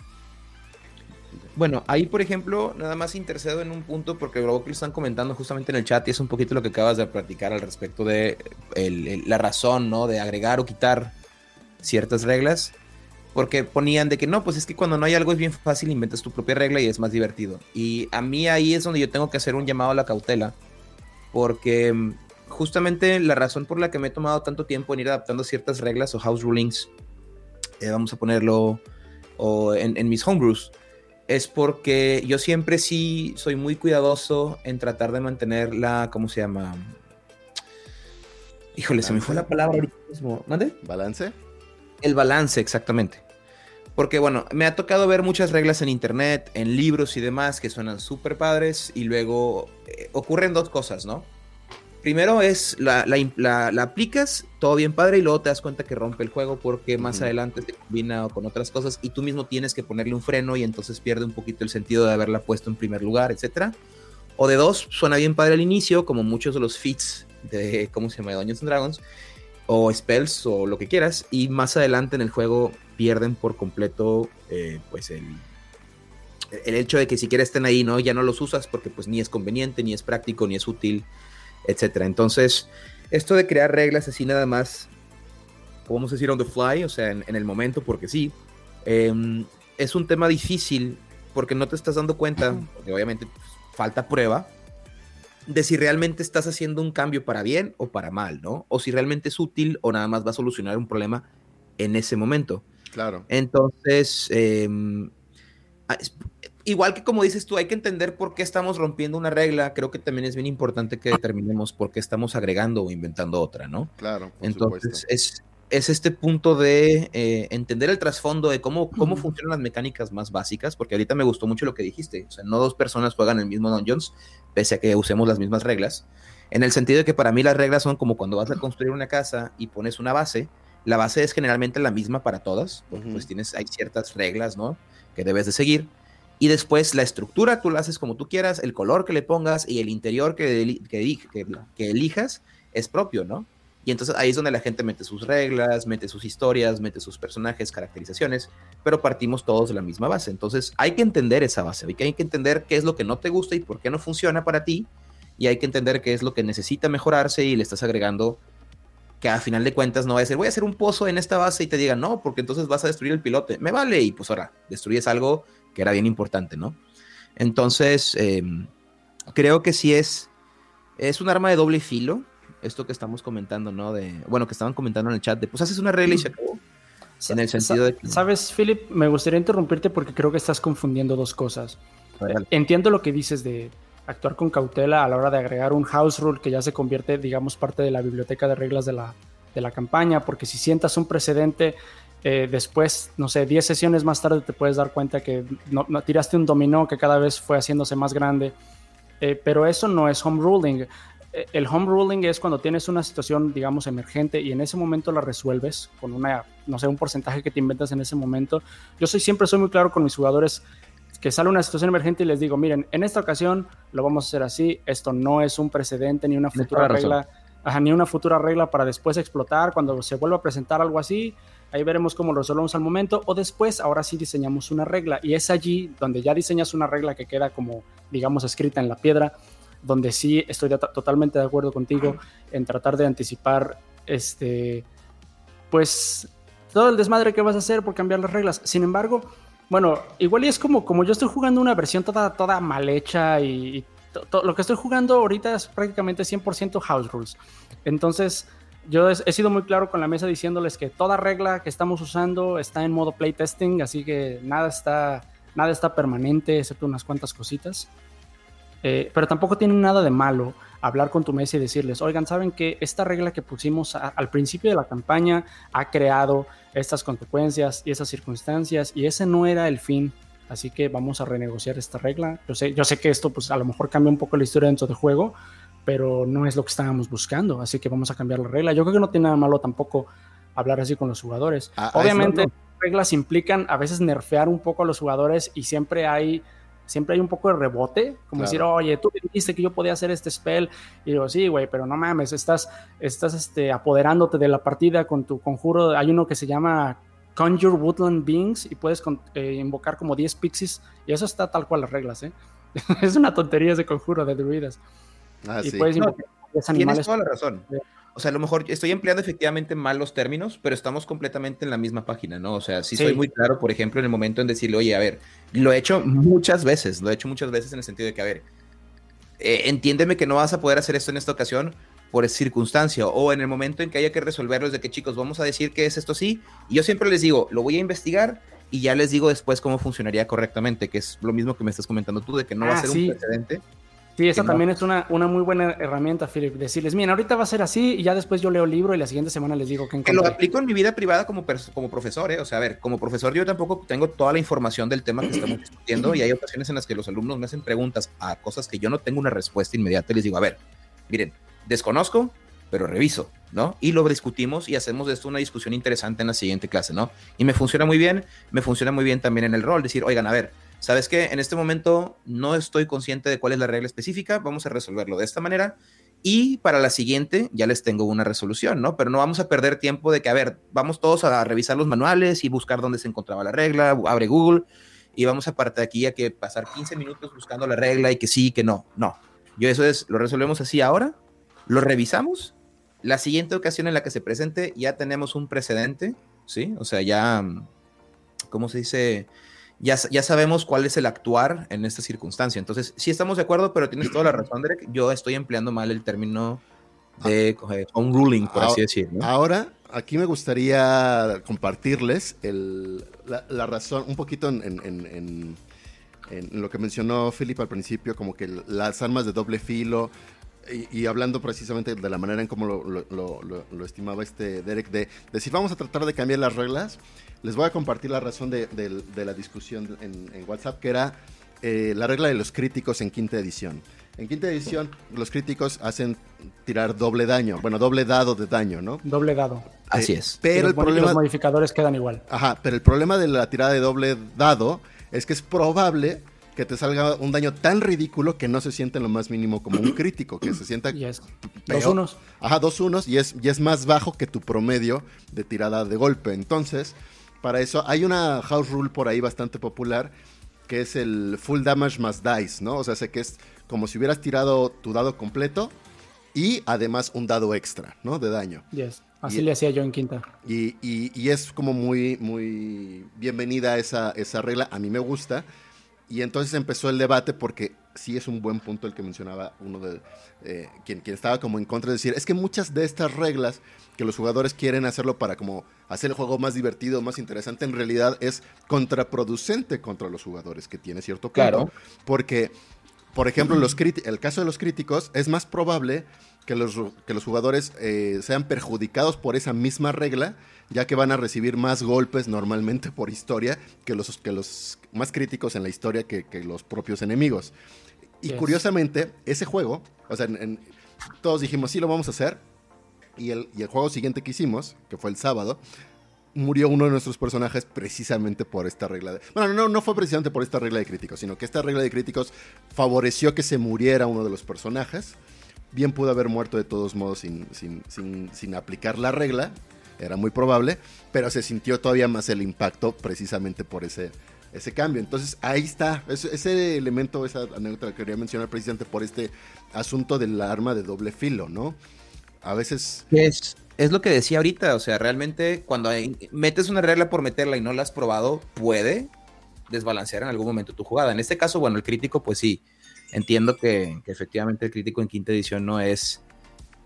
Bueno, ahí por ejemplo, nada más intercedo en un punto porque luego que lo están comentando justamente en el chat y es un poquito lo que acabas de platicar al respecto de la razón, ¿no? De agregar o quitar ciertas reglas. Porque ponían de que no, pues es que cuando no hay algo es bien fácil, inventas tu propia regla y es más divertido. Y a mí ahí es donde yo tengo que hacer un llamado a la cautela porque mm, justamente la razón por la que me he tomado tanto tiempo en ir adaptando ciertas reglas o house rulings, eh, vamos a ponerlo o en, en, mis homebrews, es porque yo siempre sí soy muy cuidadoso en tratar de mantener la, ¿cómo se llama? Híjole, se me fue la palabra ahorita mismo. ¿Mande? ¿Balance? El balance, exactamente. Porque bueno, me ha tocado ver muchas reglas en internet, en libros y demás que suenan súper padres y luego eh, ocurren dos cosas, ¿no? Primero es la, la, la, aplicas, todo bien padre, y luego te das cuenta que rompe el juego porque más adelante se combina con otras cosas y tú mismo tienes que ponerle un freno y entonces pierde un poquito el sentido de haberla puesto en primer lugar, etc. O de dos, suena bien padre al inicio, como muchos de los feats de, ¿cómo se llama? De Dungeons and Dragons, o spells o lo que quieras, y más adelante en el juego pierden por completo, eh, pues el, el hecho de que siquiera estén ahí, ¿no? Ya no los usas porque pues ni es conveniente, ni es práctico, ni es útil etcétera. Entonces, esto de crear reglas así nada más, podemos decir on the fly, o sea, en, el momento, porque sí, em, es un tema difícil porque no te estás dando cuenta, porque obviamente pues, falta prueba, de si realmente estás haciendo un cambio para bien o para mal, ¿no? O si realmente es útil o nada más va a solucionar un problema en ese momento. Claro. Entonces, em, ah, igual que como dices tú, hay que entender por qué estamos rompiendo una regla. Creo que también es bien importante que determinemos por qué estamos agregando o inventando otra, ¿no? Claro. Entonces, es, es, este punto de eh, entender el trasfondo de cómo, cómo funcionan las mecánicas más básicas, porque ahorita me gustó mucho lo que dijiste. O sea, no dos personas juegan el mismo Dungeons, pese a que usemos las mismas reglas. En el sentido de que para mí las reglas son como cuando vas a construir una casa y pones una base. La base es generalmente la misma para todas, porque pues tienes, hay ciertas reglas, ¿no? Que debes de seguir y después la estructura tú la haces como tú quieras, el color que le pongas y el interior que, que, elijas es propio, ¿no? Y entonces ahí es donde la gente mete sus reglas, mete sus historias, mete sus personajes, caracterizaciones, pero partimos todos de la misma base. Entonces hay que entender esa base, hay que entender qué es lo que no te gusta y por qué no funciona para ti, y hay que entender qué es lo que necesita mejorarse y le estás agregando que a final de cuentas no va a ser, voy a hacer un pozo en esta base y te digan, no, porque entonces vas a destruir el pilote. Me vale, y pues ahora destruyes algo que era bien importante, ¿no? Entonces, em, creo que sí es, es un arma de doble filo, esto que estamos comentando, ¿no? De, bueno, que estaban comentando en el chat, de, pues haces una regla y se acabó. En el sentido de Sabes, Philip, me gustaría interrumpirte porque creo que estás confundiendo dos cosas. Entiendo lo que dices de actuar con cautela a la hora de agregar un house rule que ya se convierte, digamos, parte de la biblioteca de reglas de la, de la campaña, porque si sientas un precedente eh, después, no sé, 10 sesiones más tarde te puedes dar cuenta que tiraste un dominó que cada vez fue haciéndose más grande. Eh, pero eso no es home ruling. Eh, el home ruling es cuando tienes una situación, digamos, emergente y en ese momento la resuelves con una, no sé, un porcentaje que te inventas en ese momento. Yo siempre soy muy claro con mis jugadores que sale una situación emergente y les digo, miren, en esta ocasión lo vamos a hacer así, esto no es un precedente ni una futura regla, ni una futura regla para después explotar cuando se vuelva a presentar algo así Ahí veremos cómo lo resolvemos al momento. O después, ahora sí diseñamos una regla. Y es allí donde ya diseñas una regla que queda como, digamos, escrita en la piedra, donde sí estoy totalmente de acuerdo contigo en tratar de anticipar este, pues, todo el desmadre que vas a hacer por cambiar las reglas. Sin embargo, bueno, igual y es como, como yo estoy jugando una versión toda, toda mal hecha y, lo que estoy jugando ahorita es prácticamente 100% house rules. Entonces, yo he, sido muy claro con la mesa diciéndoles que toda regla que estamos usando está en modo playtesting, así que nada está, nada está permanente, excepto unas cuantas cositas. Eh, pero tampoco tiene nada de malo hablar con tu mesa y decirles, oigan, ¿saben que esta regla que pusimos al principio de la campaña ha creado estas consecuencias y esas circunstancias y ese no era el fin? Así que vamos a renegociar esta regla. Yo sé, yo sé que esto pues a lo mejor cambia un poco la historia dentro del juego, pero no es lo que estábamos buscando, así que vamos a cambiar la regla. Yo creo que no tiene nada malo tampoco hablar así con los jugadores. Ah, Obviamente, reglas implican a veces nerfear un poco a los jugadores y siempre hay siempre hay un poco de rebote, como decir, oye, tú me dijiste que yo podía hacer este spell, y digo, sí, güey, pero no mames, estás, estás este, apoderándote de la partida con tu conjuro, hay uno que se llama Conjure Woodland Beings, y puedes eh, invocar como 10 pixies, y eso está tal cual las reglas, ¿eh? es una tontería ese conjuro de druidas. Ah, y puedes Tienes toda la razón. O sea, a lo mejor estoy empleando efectivamente mal los términos, pero estamos completamente en la misma página, ¿no? O sea, sí, soy muy claro, por ejemplo, en el momento en decirle, oye, a ver, lo he hecho muchas veces, lo he hecho muchas veces en el sentido de que, a ver, eh, entiéndeme que no vas a poder hacer esto en esta ocasión, por circunstancia o en el momento en que haya que resolverlo es de que chicos, vamos a decir que es esto sí. Y yo siempre les digo, lo voy a investigar y ya les digo después cómo funcionaría correctamente, que es lo mismo que me estás comentando tú, de que no va a ah, ser un precedente. Sí, esa también es una, una muy buena herramienta, Philip. Decirles, miren, ahorita va a ser así y ya después yo leo el libro y la siguiente semana les digo que Que lo aplico en mi vida privada como, como profesor, ¿eh? O sea, a ver, como profesor yo tampoco tengo toda la información del tema que estamos discutiendo y hay ocasiones en las que los alumnos me hacen preguntas a cosas que yo no tengo una respuesta inmediata y les digo, a ver, miren, desconozco, pero reviso, ¿no? Y lo discutimos y hacemos de esto una discusión interesante en la siguiente clase, ¿no? Y me funciona muy bien, me funciona muy bien también en el rol, decir, oigan, a ver, ¿sabes qué? En este momento no estoy consciente de cuál es la regla específica, vamos a resolverlo de esta manera y para la siguiente ya les tengo una resolución, ¿no? Pero no vamos a perder tiempo de que, a ver, vamos todos a revisar los manuales y buscar dónde se encontraba la regla, abre Google y vamos a partir de aquí a que pasar 15 minutos buscando la regla y que sí, que no, no. Yo eso es, lo resolvemos así ahora, lo revisamos, la siguiente ocasión en la que se presente ya tenemos un precedente, ¿sí? O sea, ya, ¿cómo se dice? Ya, sabemos cuál es el actuar en esta circunstancia. Entonces, sí estamos de acuerdo, pero tienes toda la razón, Derek. Yo estoy empleando mal el término de un ruling, por así decirlo. Ahora, aquí me gustaría compartirles la, razón, un poquito en, lo que mencionó Philip al principio, como que las armas de doble filo, y, hablando precisamente de la manera en cómo lo, estimaba este Derek, de, de, si vamos a tratar de cambiar las reglas, les voy a compartir la razón de, la discusión en, WhatsApp, que era eh, la regla de los críticos en quinta edición. En quinta edición, los críticos hacen tirar doble daño, bueno, doble dado de daño, ¿no? Doble dado. Así es. Pero el problema, los modificadores quedan igual. Ajá, pero el problema de la tirada de doble dado es que es probable que te salga un daño tan ridículo que no se siente en lo más mínimo como un crítico, que se sienta yes. dos unos. Ajá, dos unos y es, y es más bajo que tu promedio de tirada de golpe. Entonces, para eso hay una house rule por ahí bastante popular que es el full damage más dice, ¿no? O sea, sé que es como si hubieras tirado tu dado completo y además un dado extra, ¿no? De daño. Yes. Así le hacía yo en quinta. Y, y, es como muy, muy bienvenida esa, esa regla. A mí me gusta. Y entonces empezó el debate porque sí es un buen punto el que mencionaba uno de eh, quien, quien estaba como en contra de decir, es que muchas de estas reglas que los jugadores quieren hacerlo para como hacer el juego más divertido, más interesante, en realidad es contraproducente contra los jugadores, que tiene cierto claro. Porque, por ejemplo, los el caso de los críticos es más probable que los, que los jugadores eh, sean perjudicados por esa misma regla, ya que van a recibir más golpes normalmente por historia que los, que los más críticos en la historia que, los propios enemigos. Y curiosamente, ese juego, o sea, todos dijimos, sí, lo vamos a hacer, y el, juego siguiente que hicimos, que fue el sábado, murió uno de nuestros personajes precisamente por esta regla de... Bueno, no, no fue precisamente por esta regla de críticos, sino que esta regla de críticos favoreció que se muriera uno de los personajes. Bien pudo haber muerto de todos modos sin, sin, aplicar la regla, era muy probable, pero se sintió todavía más el impacto precisamente por ese, ese cambio. Entonces ahí está, ese, elemento, esa anécdota que quería mencionar precisamente por este asunto del arma de doble filo, ¿no? A veces... Es, es lo que decía ahorita, o sea, realmente cuando metes una regla por meterla y no la has probado, puede desbalancear en algún momento tu jugada. En este caso, bueno, el crítico, pues sí, entiendo que, efectivamente el crítico en quinta edición no es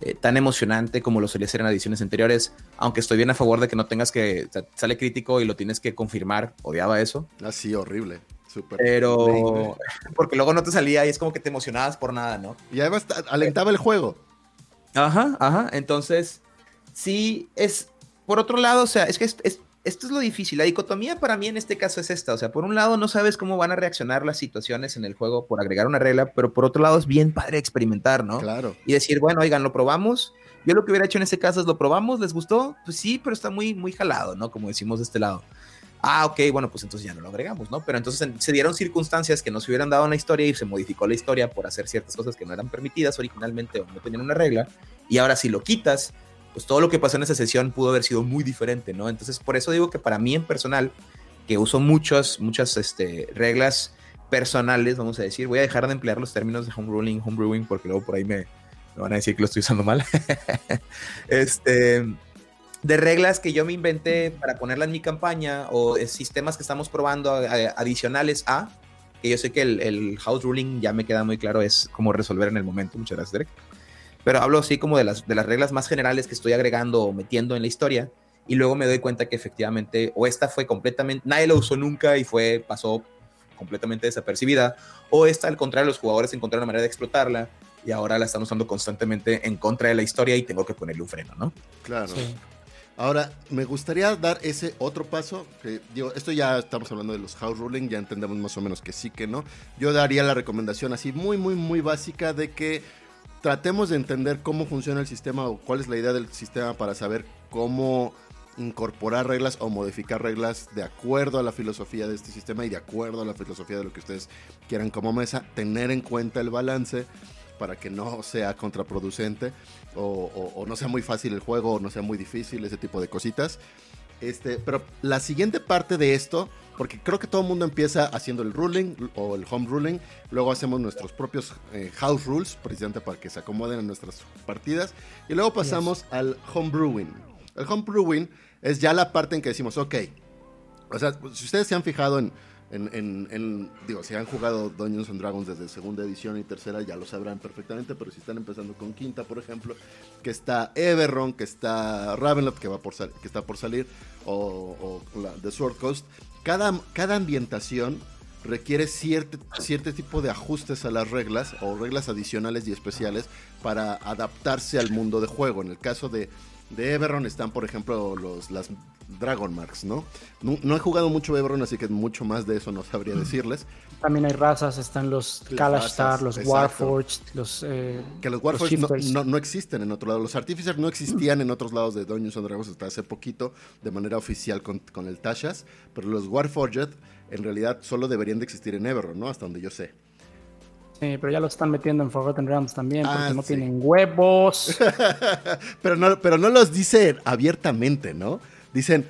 eh, tan emocionante como lo solía ser en ediciones anteriores, aunque estoy bien a favor de que no tengas que, sale crítico y lo tienes que confirmar, odiaba eso. Así, ah, horrible. Super Pero, porque luego no te salía y es como que te emocionabas por nada, ¿no? Y además alentaba el juego. Ajá, ajá. Entonces, sí, es. Por otro lado, o sea, es que esto es lo difícil. La dicotomía para mí en este caso es esta. O sea, por un lado, no sabes cómo van a reaccionar las situaciones en el juego por agregar una regla, pero por otro lado, es bien padre experimentar, ¿no? Claro. Y decir, bueno, oigan, lo probamos. Yo lo que hubiera hecho en ese caso es lo probamos, ¿les gustó? Pues sí, pero está muy, muy jalado, ¿no? Como decimos de este lado. Ah, ok, bueno, pues entonces ya no lo agregamos, ¿no? Pero entonces se dieron circunstancias que no se hubieran dado una historia y se modificó la historia por hacer ciertas cosas que no eran permitidas originalmente o no tenían una regla. Y ahora si lo quitas, pues todo lo que pasó en esa sesión pudo haber sido muy diferente, ¿no? Entonces por eso digo que para mí en personal, que uso muchas, muchas este, reglas personales, vamos a decir, voy a dejar de emplear los términos de home ruling, home brewing, porque luego por ahí me, me van a decir que lo estoy usando mal. este de reglas que yo me inventé para ponerla en mi campaña o sistemas que estamos probando adicionales a, que yo sé que el, house ruling ya me queda muy claro, es cómo resolver en el momento. Muchas gracias, Derek. Pero hablo así como de las, de las reglas más generales que estoy agregando o metiendo en la historia y luego me doy cuenta que efectivamente o esta fue completamente, nadie la usó nunca y fue, pasó completamente desapercibida, o esta al contrario, los jugadores encontraron una manera de explotarla y ahora la están usando constantemente en contra de la historia y tengo que ponerle un freno, ¿no? Claro. Ahora, me gustaría dar ese otro paso, que digo, esto ya estamos hablando de los house ruling, ya entendemos más o menos que sí, que no. Yo daría la recomendación así muy, muy, muy básica de que tratemos de entender cómo funciona el sistema o cuál es la idea del sistema para saber cómo incorporar reglas o modificar reglas de acuerdo a la filosofía de este sistema y de acuerdo a la filosofía de lo que ustedes quieran como mesa, tener en cuenta el balance para que no sea contraproducente o, no sea muy fácil el juego o no sea muy difícil, ese tipo de cositas. Este, pero la siguiente parte de esto, porque creo que todo el mundo empieza haciendo el ruling o el home ruling, luego hacemos nuestros propios eh, house rules, precisamente para que se acomoden en nuestras partidas, y luego pasamos al home brewing. El home brewing es ya la parte en que decimos, ok, o sea, si ustedes se han fijado en, en, digo, si han jugado Dungeons and Dragons desde segunda edición y tercera, ya lo sabrán perfectamente, pero si están empezando con quinta, por ejemplo, que está Everron, que está Ravenloft, que, va por que está por salir, o, la, The Sword Coast, cada, cada ambientación requiere cierto, cierto tipo de ajustes a las reglas o reglas adicionales y especiales para adaptarse al mundo de juego. En el caso de de Everon están, por ejemplo, los, las Dragon Marks, ¿no? ¿no? he jugado mucho Everon, así que mucho más de eso no sabría decirles. También hay razas, están los Kalashtar, los Warforged, los... Eh, que los Warforged no, existen en otro lado. Los Artificers no existían en otros lados de Dungeons and Dragons hasta hace poquito, de manera oficial con, con el Tashas, pero los Warforged en realidad solo deberían de existir en Everon, ¿no? Hasta donde yo sé. Sí, pero ya lo están metiendo en Forgotten Realms también, porque ah, no tienen huevos. pero, no, pero no los dicen abiertamente, ¿no? Dicen,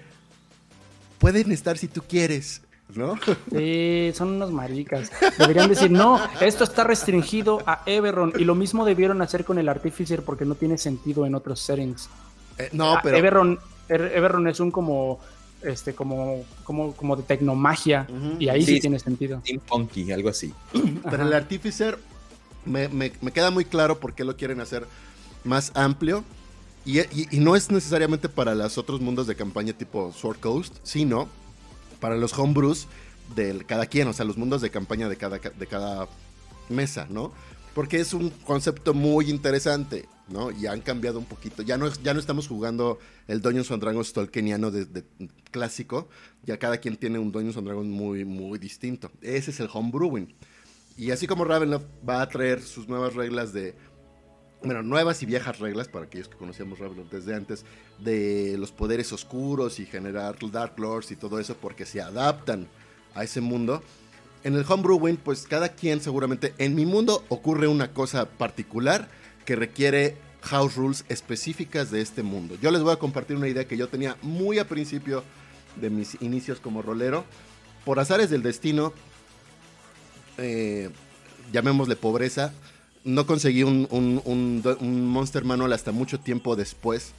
pueden estar si tú quieres. ¿No? Sí, son unos maricas. Deberían decir, no, esto está restringido a Everon. Y lo mismo debieron hacer con el Artificer porque no tiene sentido en otros settings. Eh, no, pero. Everon, Everon es un como este, como, como, como de tecnomagia. Y ahí sí, tiene sentido. Team Funky, algo así. Pero el Artificer me, me, queda muy claro por qué lo quieren hacer más amplio. Y, no es necesariamente para los otros mundos de campaña tipo Sword Coast, sino para los homebrews de cada quien, o sea, los mundos de campaña de cada, de cada mesa, ¿no? Porque es un concepto muy interesante. ¿no? Y han cambiado un poquito. Ya no, estamos jugando el Dungeons and Dragons tolkieniano de, clásico. Ya cada quien tiene un Dungeons and Dragons muy, muy distinto. Ese es el homebrewing. Y así como Ravenloft va a traer sus nuevas reglas de... Bueno, nuevas y viejas reglas, para aquellos que conocíamos Ravenloft desde antes, de los poderes oscuros y generar Dark Lords y todo eso, porque se adaptan a ese mundo. En el homebrewing, pues cada quien seguramente... En mi mundo ocurre una cosa particular que requiere house rules específicas de este mundo. Yo les voy a compartir una idea que yo tenía muy a principio de mis inicios como rolero. Por azares del destino, eh, llamémosle pobreza, no conseguí un, un, Monster Manual hasta mucho tiempo después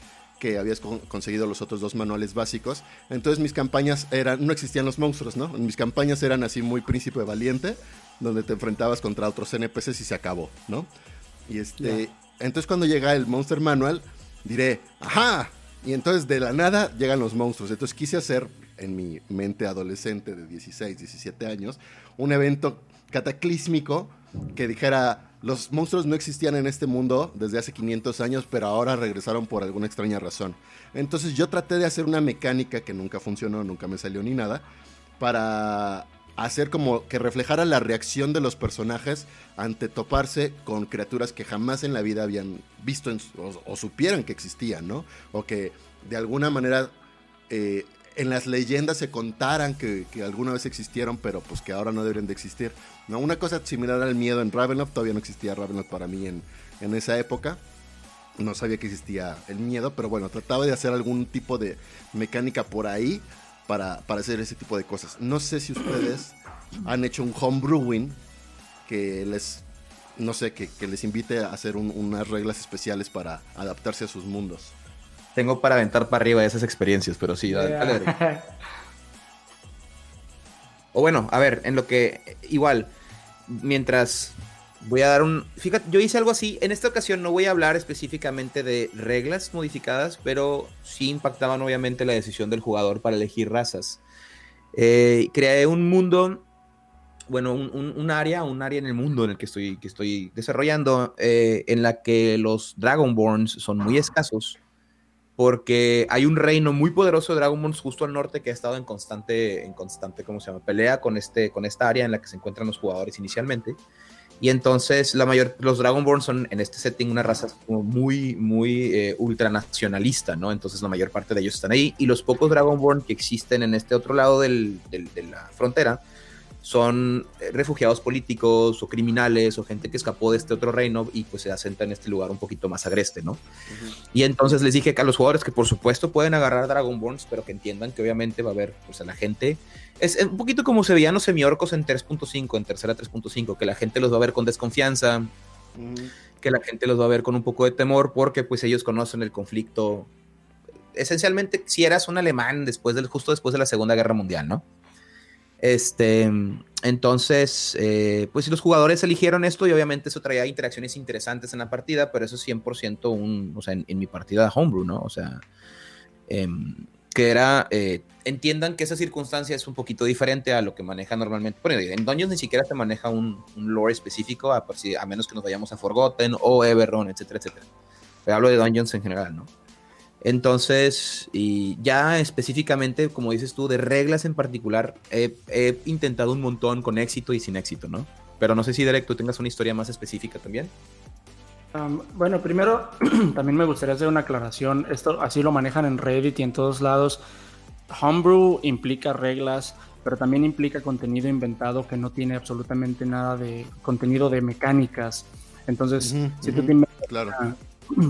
que habías conseguido los otros dos manuales básicos. Entonces mis campañas eran, no existían los monstruos, ¿no? Mis campañas eran así muy príncipe valiente, donde te enfrentabas contra otros NPCs y se acabó, ¿no? Y este, entonces cuando llega el Monster Manual, diré, ajá. Y entonces de la nada llegan los monstruos. Entonces quise hacer en mi mente adolescente de 16, 17 años, un evento cataclísmico que dijera, los monstruos no existían en este mundo desde hace 500 años, pero ahora regresaron por alguna extraña razón. Entonces yo traté de hacer una mecánica que nunca funcionó, nunca me salió ni nada, para hacer como que reflejara la reacción de los personajes ante toparse con criaturas que jamás en la vida habían visto o, supieran que existían, ¿no? O que de alguna manera eh, en las leyendas se contaran que, alguna vez existieron, pero pues que ahora no deberían de existir. ¿no? Una cosa similar al miedo en Ravenloft, todavía no existía Ravenloft para mí en, en esa época. No sabía que existía el miedo, pero bueno, trataba de hacer algún tipo de mecánica por ahí para, hacer ese tipo de cosas. No sé si ustedes han hecho un homebrewing que les, no sé, que, les invite a hacer unas reglas especiales para adaptarse a sus mundos. Tengo para aventar para arriba esas experiencias, pero sí, O bueno, a ver, en lo que igual, mientras voy a dar un... Fíjate, yo hice algo así. En esta ocasión no voy a hablar específicamente de reglas modificadas, pero sí impactaban obviamente la decisión del jugador para elegir razas. Eh, creé un mundo, bueno, un, área, un área en el mundo en el que estoy, que estoy desarrollando, eh, en la que los Dragonborns son muy escasos porque hay un reino muy poderoso de Dragonborns justo al norte que ha estado en constante, en constante, ¿cómo se llama? Pelea con, este, con esta área en la que se encuentran los jugadores inicialmente. Y entonces la mayor, los Dragonborn son en este setting una raza muy, muy eh, ultranacionalista, ¿no? Entonces la mayor parte de ellos están ahí. Y los pocos Dragonborn que existen en este otro lado del, de la frontera son eh, refugiados políticos o criminales o gente que escapó de este otro reino y pues se asenta en este lugar un poquito más agreste, ¿no? Y entonces les dije que a los jugadores que por supuesto pueden agarrar Dragonborns, pero que entiendan que obviamente va a haber pues a la gente es, un poquito como se veían los semiorcos en 3.5, en tercera 3.5, que la gente los va a ver con desconfianza, que la gente los va a ver con un poco de temor porque pues ellos conocen el conflicto esencialmente si eras un alemán después del justo después de la Segunda Guerra Mundial, ¿no? Este, entonces, eh, pues los jugadores eligieron esto y obviamente eso traía interacciones interesantes en la partida, pero eso es 100% un, o sea, en, mi partida de Homebrew, ¿no? O sea, em, que era, eh, entiendan que esa circunstancia es un poquito diferente a lo que maneja normalmente. Bueno, en Dungeons ni siquiera se maneja un, lore específico, a, a, menos que nos vayamos a Forgotten o Everron, etcétera, etcétera. Pero hablo de Dungeons en general, ¿no? Entonces, y ya específicamente, como dices tú, de reglas en particular, he, intentado un montón con éxito y sin éxito, ¿no? Pero no sé si, Derek, tú tengas una historia más específica también. bueno, primero, también me gustaría hacer una aclaración. Esto así lo manejan en Reddit y en todos lados. Homebrew implica reglas, pero también implica contenido inventado que no tiene absolutamente nada de contenido de mecánicas. Entonces, si tú te claro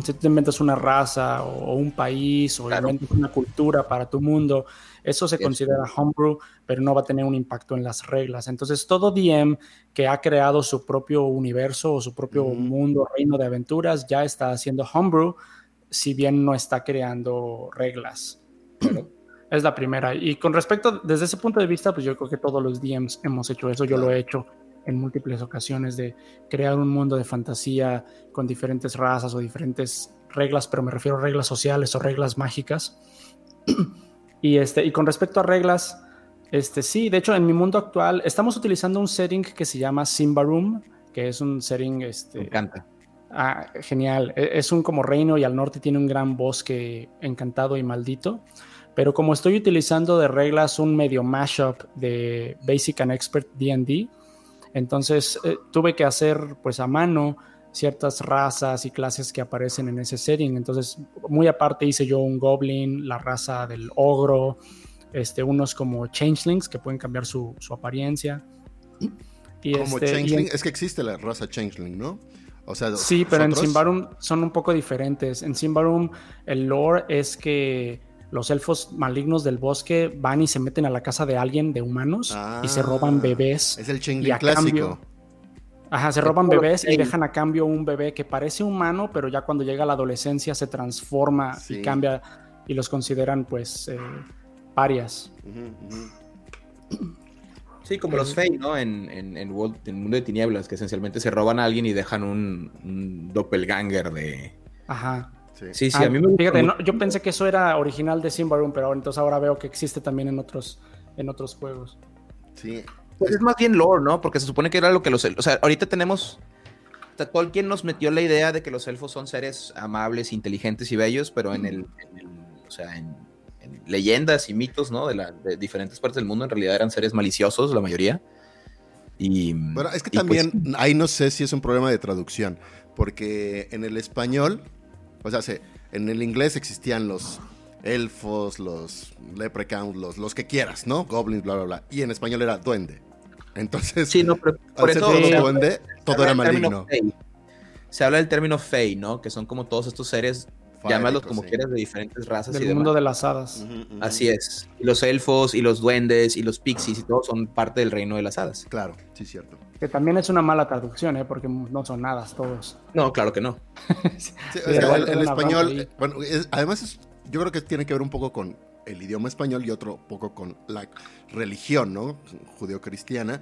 si tú te inventas una raza o, un país o inventas una cultura para tu mundo, eso se considera homebrew, pero no va a tener un impacto en las reglas. Entonces, todo DM que ha creado su propio universo o su propio mundo, reino de aventuras, ya está haciendo homebrew, si bien no está creando reglas. es la primera. Y con respecto, desde ese punto de vista, pues yo creo que todos los DMs hemos hecho eso, yo lo he hecho en múltiples ocasiones de crear un mundo de fantasía con diferentes razas o diferentes reglas, pero me refiero a reglas sociales o reglas mágicas. y, este, y con respecto a reglas, este, sí, de hecho en mi mundo actual estamos utilizando un setting que se llama Simba Room, que es un setting... Este, me encanta. Ah, genial. E, es un como reino y al norte tiene un gran bosque encantado y maldito. Pero como estoy utilizando de reglas un medio mashup de Basic and Expert DD, entonces eh, tuve que hacer pues a mano ciertas razas y clases que aparecen en ese setting. Entonces, muy aparte hice yo un goblin, la raza del ogro, este, unos como changelings que pueden cambiar su, apariencia. Y como este, changeling, es que existe la raza changeling, ¿no? O sea, sí, pero en Simbarum son un poco diferentes. En Simbarum el lore es que los elfos malignos del bosque van y se meten a la casa de alguien, de humanos, y se roban ah, bebés. Es el Chengli clásico. ajá, se roban bebés y dejan a cambio un bebé que parece humano, pero ya cuando llega a la adolescencia se transforma y cambia y los consideran pues eh, parias. Sí, como los Fey, ¿no? En, en, en, World, en, Mundo de Tinieblas, que esencialmente se roban a alguien y dejan un, un doppelganger de... Ajá. Sí, sí, a mí me Fíjate, yo pensé que eso era original de Simbarum, pero entonces ahora veo que existe también en otros, en otros juegos. Sí. Pues es más bien lore, ¿no? Porque se supone que era lo que los... O sea, ahorita tenemos... Tolkien nos metió la idea de que los elfos son seres amables, inteligentes y bellos, pero en el... o sea, en, leyendas y mitos, ¿no? De, la, de diferentes partes del mundo, en realidad eran seres maliciosos, la mayoría. Y, bueno, es que pues también ahí no sé si es un problema de traducción, porque en el español o sea, en el inglés existían los elfos, los leprechauns, los, los que quieras, ¿no? Goblins, bla, bla, bla. Y en español era duende. Entonces, sí, no, pero por eso, todo duende, todo era maligno. Se habla del término fey, ¿no? Que son como todos estos seres llámalos como quieras, de diferentes razas. Del mundo de las hadas. Así es. Y los elfos y los duendes y los pixies y todos son parte del reino de las hadas. Claro, sí, cierto. Que también es una mala traducción, ¿eh? porque no son hadas todos. No, claro que no. el, español, bueno, además yo creo que tiene que ver un poco con el idioma español y otro poco con la religión, ¿no? Judeocristiana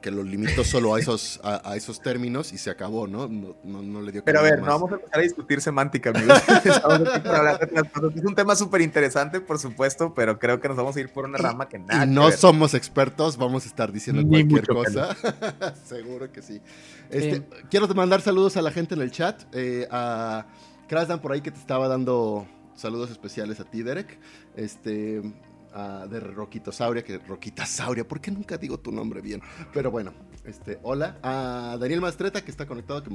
que, lo limitó solo a esos, a, esos términos y se acabó, ¿no? No, no, le dio Pero a ver, no vamos a empezar a discutir semántica, amigos. es un tema súper interesante, por supuesto, pero creo que nos vamos a ir por una rama que nada. Y no somos expertos, vamos a estar diciendo cualquier cosa. Seguro que sí. Este, quiero mandar saludos a la gente en el chat. Eh, a Krasdan por ahí que te estaba dando saludos especiales a ti, Derek. Este, de Roquito Sauria, que Roquita Sauria, ¿por qué nunca digo tu nombre bien? Pero bueno, este, hola. A Daniel Mastreta, que está conectado, que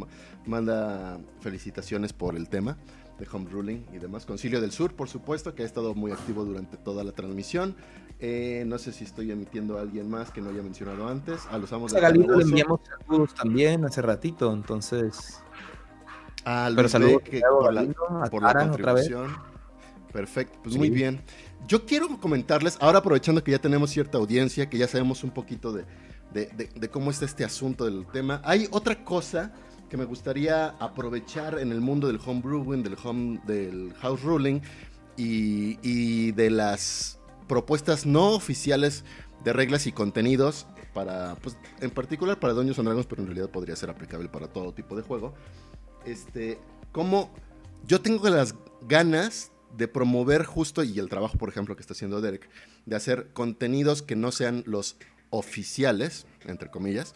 manda felicitaciones por el tema de home ruling y demás. Concilio del Sur, por supuesto, que ha estado muy activo durante toda la transmisión. Eh, no sé si estoy emitiendo a alguien más que no haya mencionado antes. A los amos de Galindo le enviamos saludos también hace ratito, entonces. Ah, Pero saludos por, la, por la contribución. Perfecto, pues muy bien. Yo quiero comentarles, ahora aprovechando que ya tenemos cierta audiencia, que ya sabemos un poquito de, cómo está este asunto del tema, hay otra cosa que me gustaría aprovechar en el mundo del home brewing, del, home, del house ruling y, de las propuestas no oficiales de reglas y contenidos para, pues, en particular para Doños and Dragons, pero en realidad podría ser aplicable para todo tipo de juego. Este, como yo tengo las ganas de promover justo, y el trabajo, por ejemplo, que está haciendo Derek, de hacer contenidos que no sean los oficiales, entre comillas,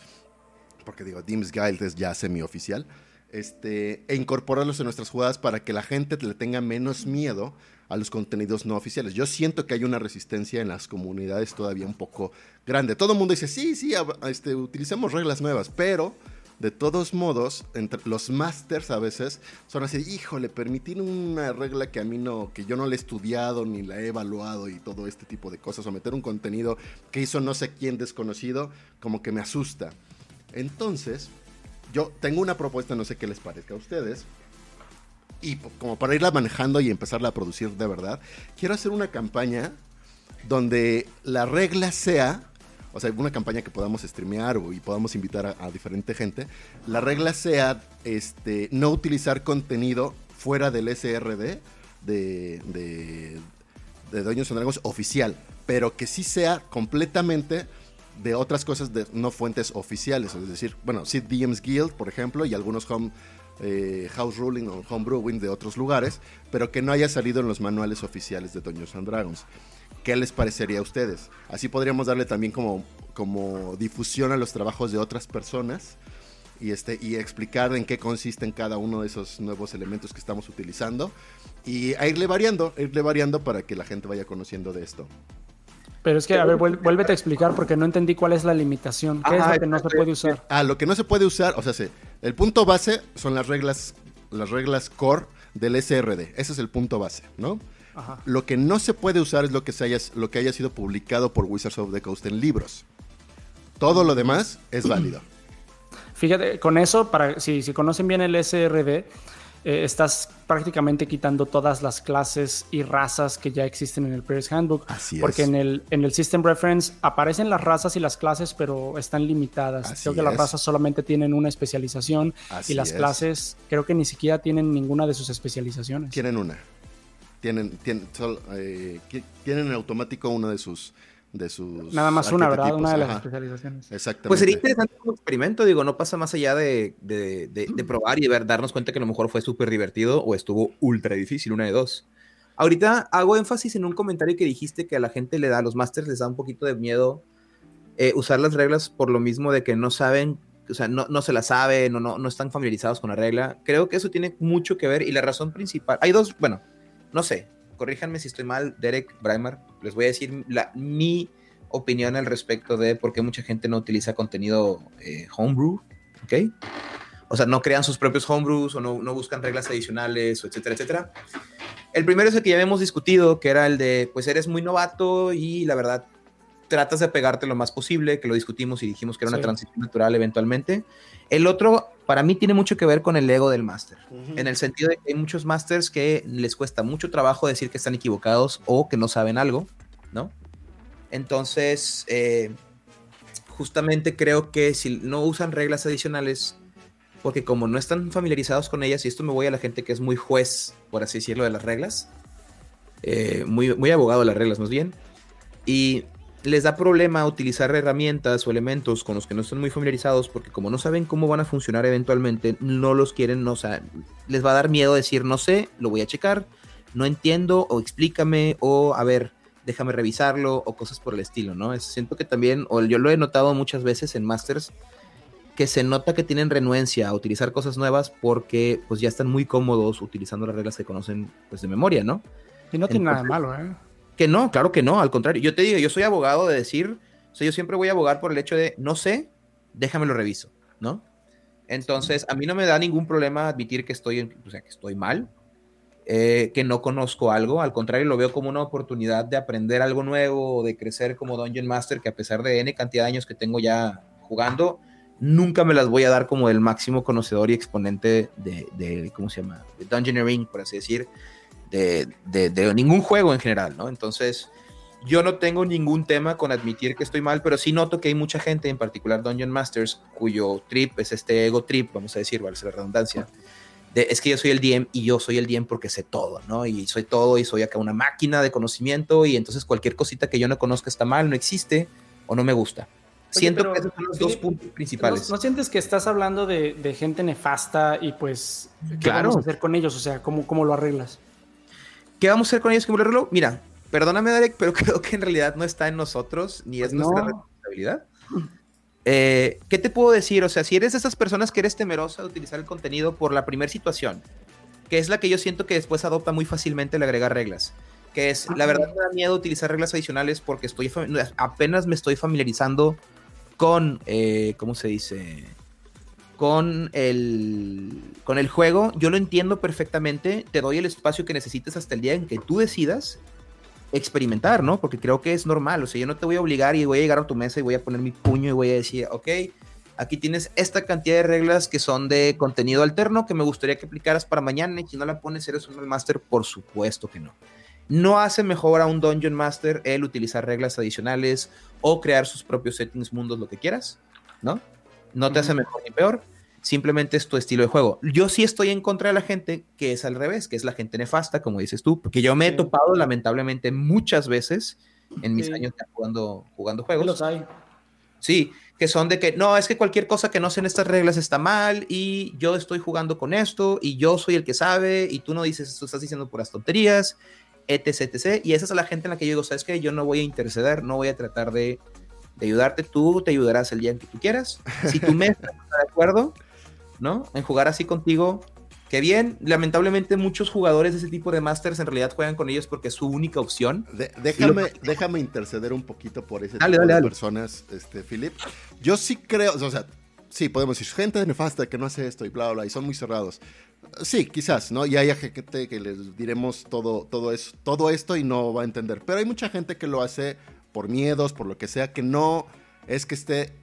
porque digo, Dims Guild es ya semi-oficial, este, e incorporarlos en nuestras jugadas para que la gente le tenga menos miedo a los contenidos no oficiales. Yo siento que hay una resistencia en las comunidades todavía un poco grande. Todo el mundo dice, sí, sí, este, utilicemos reglas nuevas, pero de todos modos, los masters a veces son así, híjole, permitir una regla que a mí no, que yo no la he estudiado ni la he evaluado y todo este tipo de cosas, o meter un contenido que hizo no sé quién desconocido, como que me asusta. Entonces, yo tengo una propuesta, no sé qué les parezca a ustedes, y como para irla manejando y empezarla a producir de verdad, quiero hacer una campaña donde la regla sea o sea, una campaña que podamos streamear y podamos invitar a, diferente gente, la regla sea este, no utilizar contenido fuera del SRD de, de, de Dueños Dragons oficial, pero que sí sea completamente de otras cosas de no fuentes oficiales, es decir, bueno, Sid DM's Guild, por ejemplo, y algunos home eh, house ruling o home brewing de otros lugares, pero que no haya salido en los manuales oficiales de Dungeons and Dragons. ¿Qué les parecería a ustedes? Así podríamos darle también como, como difusión a los trabajos de otras personas y, este, y explicar en qué consisten cada uno de esos nuevos elementos que estamos utilizando y a irle variando, irle variando para que la gente vaya conociendo de esto. Pero es que, a ver, vuélvete a explicar porque no entendí cuál es la limitación. ¿Qué es lo que no se puede usar? Ah, lo que no se puede usar, o sea, sí, el punto base son las reglas, las reglas core del SRD. Ese es el punto base, ¿no? Lo que no se puede usar es lo que, se haya, lo que haya sido publicado por Wizards of the Coast en libros. Todo lo demás es válido. Fíjate, con eso, para, si, si conocen bien el SRD, eh, estás prácticamente quitando todas las clases y razas que ya existen en el Player's Handbook. Así porque en el, en el System Reference aparecen las razas y las clases, pero están limitadas. creo que las razas solamente tienen una especialización y las clases creo que ni siquiera tienen ninguna de sus especializaciones. Tienen una tienen, tienen, eh, tienen en automático una de sus de sus nada más una verdad una de las especializaciones. Exactamente. Pues sería interesante como experimento digo no pasa más allá de, de, de, probar y ver darnos cuenta que a lo mejor fue súper divertido o estuvo ultra difícil una de dos. Ahorita hago énfasis en un comentario que dijiste que a la gente le da a los masters les da un poquito de miedo eh, usar las reglas por lo mismo de que no saben o sea, no, no se la saben no, no, no están familiarizados con la regla. Creo que eso tiene mucho que ver y la razón principal hay dos bueno no sé, corríjanme si estoy mal, Derek Breimer, les voy a decir la, mi opinión al respecto de por qué mucha gente no utiliza contenido eh, homebrew, ¿ok? O sea, no crean sus propios homebrews o no, no buscan reglas adicionales, o etcétera, etcétera. El primero es el que ya habíamos discutido, que era el de, pues eres muy novato y la verdad tratas de pegarte lo más posible, que lo discutimos y dijimos que era una transición natural eventualmente. El otro, para mí, tiene mucho que ver con el ego del máster, en el sentido de que hay muchos másters que les cuesta mucho trabajo decir que están equivocados o que no saben algo, ¿no? Entonces, eh, justamente creo que si no usan reglas adicionales, porque como no están familiarizados con ellas, y esto me voy a la gente que es muy juez, por así decirlo, de las reglas, eh, muy, muy abogado de las reglas más bien, y les da problema utilizar herramientas o elementos con los que no están muy familiarizados porque como no saben cómo van a funcionar eventualmente, no los quieren, o sea, les va a dar miedo decir, no sé, lo voy a checar, no entiendo o explícame o a ver, déjame revisarlo o cosas por el estilo, ¿no? siento que también, o yo lo he notado muchas veces en Masters, que se nota que tienen renuencia a utilizar cosas nuevas porque pues ya están muy cómodos utilizando las reglas que conocen pues de memoria, ¿no? Y no tiene nada malo, ¿eh? Que no, claro que no, al contrario. Yo te digo, yo soy abogado de decir, o yo siempre voy a abogar por el hecho de, no sé, déjame lo reviso, ¿no? Entonces, a mí no me da ningún problema admitir que estoy, o sea, que estoy mal, eh, que no conozco algo, al contrario, lo veo como una oportunidad de aprender algo nuevo, de crecer como Dungeon Master, que a pesar de N cantidad de años que tengo ya jugando, nunca me las voy a dar como el máximo conocedor y exponente de, de ¿cómo se llama? De Dungeoneering, por así decir de, ningún juego en general, ¿no? Entonces, yo no tengo ningún tema con admitir que estoy mal, pero sí noto que hay mucha gente, en particular Dungeon Masters, cuyo trip es este ego trip, vamos a decir, vale la redundancia, de, es que yo soy el DM y yo soy el DM porque sé todo, ¿no? Y soy todo y soy acá una máquina de conocimiento y entonces cualquier cosita que yo no conozca está mal, no existe o no me gusta. Siento que esos son los dos puntos principales. ¿no, sientes que estás hablando de, gente nefasta y pues, ¿qué vamos a hacer con ellos? O sea, ¿cómo, cómo lo arreglas? ¿Qué vamos a hacer con ellos? ¿Cómo lo Mira, perdóname, Derek, pero creo que en realidad no está en nosotros ni es nuestra responsabilidad. Eh, ¿Qué te puedo decir? O sea, si eres de esas personas que eres temerosa de utilizar el contenido por la primera situación, que es la que yo siento que después adopta muy fácilmente el agregar reglas, que es, la verdad me da miedo utilizar reglas adicionales porque estoy apenas me estoy familiarizando con, eh, ¿cómo se dice? Con el, con el juego, yo lo entiendo perfectamente, te doy el espacio que necesites hasta el día en que tú decidas experimentar, ¿no? Porque creo que es normal, o sea, yo no te voy a obligar y voy a llegar a tu mesa y voy a poner mi puño y voy a decir, ok, aquí tienes esta cantidad de reglas que son de contenido alterno que me gustaría que aplicaras para mañana y si no la pones eres un master, por supuesto que no. No hace mejor a un Dungeon Master el utilizar reglas adicionales o crear sus propios settings, mundos, lo que quieras, ¿no? No te hace mejor ni peor, simplemente es tu estilo de juego. Yo sí estoy en contra de la gente que es al revés, que es la gente nefasta, como dices tú, porque yo me he topado lamentablemente muchas veces en mis años jugando, jugando juegos. Los hay. Sí, que son de que no, es que cualquier cosa que no sean estas reglas está mal y yo estoy jugando con esto y yo soy el que sabe y tú no dices, tú estás diciendo puras tonterías, etc, etc. Y esa es la gente en la que yo digo, sabes que yo no voy a interceder, no voy a tratar de de ayudarte, tú te ayudarás el día en que tú quieras. Si tu mesa está de acuerdo, ¿no? En jugar así contigo, qué bien. Lamentablemente muchos jugadores de ese tipo de masters en realidad juegan con ellos porque es su única opción. déjame, déjame interceder un poquito por ese tipo de personas, este, Philip. Yo sí creo, o sea, sí, podemos decir, gente nefasta que no hace esto y bla, bla, y son muy cerrados. Sí, quizás, ¿no? Y hay gente que les diremos todo, todo, eso, todo esto y no va a entender. Pero hay mucha gente que lo hace por miedos, por lo que sea, que no es que esté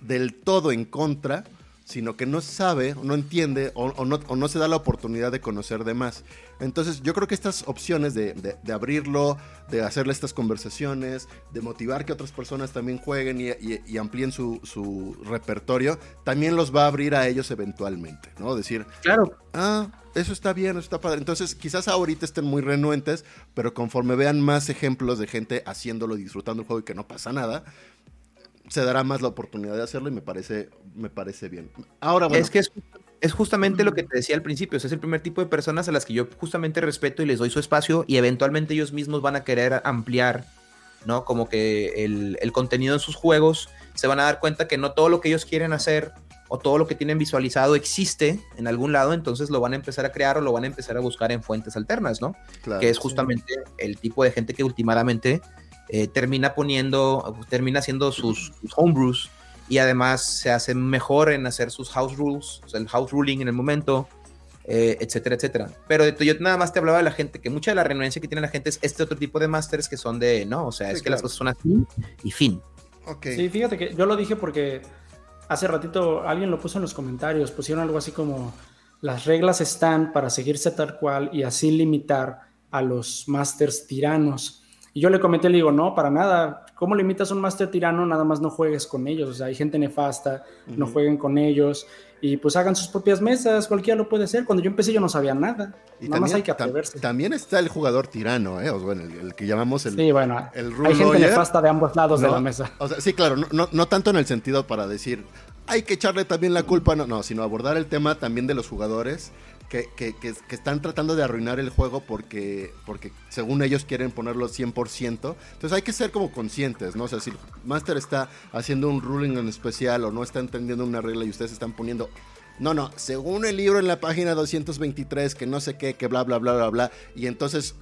del todo en contra, sino que no sabe, no entiende o, no, se da la oportunidad de conocer de más. Entonces yo creo que estas opciones de, abrirlo, de hacerle estas conversaciones, de motivar que otras personas también jueguen y, amplíen su, repertorio, también los va a abrir a ellos eventualmente, ¿no? Decir, claro. ah, eso está bien, eso está padre. Entonces quizás ahorita estén muy renuentes, pero conforme vean más ejemplos de gente haciéndolo, disfrutando el juego y que no pasa nada, se dará más la oportunidad de hacerlo y me parece, me parece bien. Ahora, Es que es, justamente lo que te decía al principio, es el primer tipo de personas a las que yo justamente respeto y les doy su espacio y eventualmente ellos mismos van a querer ampliar, ¿no? Como que el, el contenido en sus juegos, se van a dar cuenta que no todo lo que ellos quieren hacer o todo lo que tienen visualizado existe en algún lado, entonces lo van a empezar a crear o lo van a empezar a buscar en fuentes alternas, ¿no? que es justamente el tipo de gente que últimamente eh, termina poniendo, termina haciendo sus, homebrews y además se hace mejor en hacer sus house rules, o sea, el house ruling en el momento, eh, etcétera, etcétera. Pero yo nada más te hablaba de la gente, que mucha de la renuencia que tiene la gente es este otro tipo de masters que son de, no, o sea, es que las cosas son así y fin. Okay. Sí, fíjate que yo lo dije porque hace ratito alguien lo puso en los comentarios, pusieron algo así como las reglas están para seguirse tal cual y así limitar a los masters tiranos. Y yo le comenté, le digo, no, para nada. ¿Cómo limitas a un Master Tirano? Nada más no juegues con ellos. O sea, hay gente nefasta, no jueguen con ellos. Y pues hagan sus propias mesas, cualquiera lo puede hacer. Cuando yo empecé yo no sabía nada. Y nada más hay que atreverse. también está el jugador tirano, ¿eh? O bueno, el, que llamamos el. Sí, bueno, hay gente nefasta de ambos lados de la mesa. O sea, sí, claro, no, no tanto en el sentido para decir, hay que echarle también la culpa, no, no, sino abordar el tema también de los jugadores que, que, están tratando de arruinar el juego porque, porque según ellos quieren ponerlo 100%. Entonces hay que ser como conscientes, ¿no? O sea, si Master está haciendo un ruling en especial o no está entendiendo una regla y ustedes están poniendo... No, no, según el libro en la página 223, que no sé qué, que bla, bla, bla, bla, bla, y entonces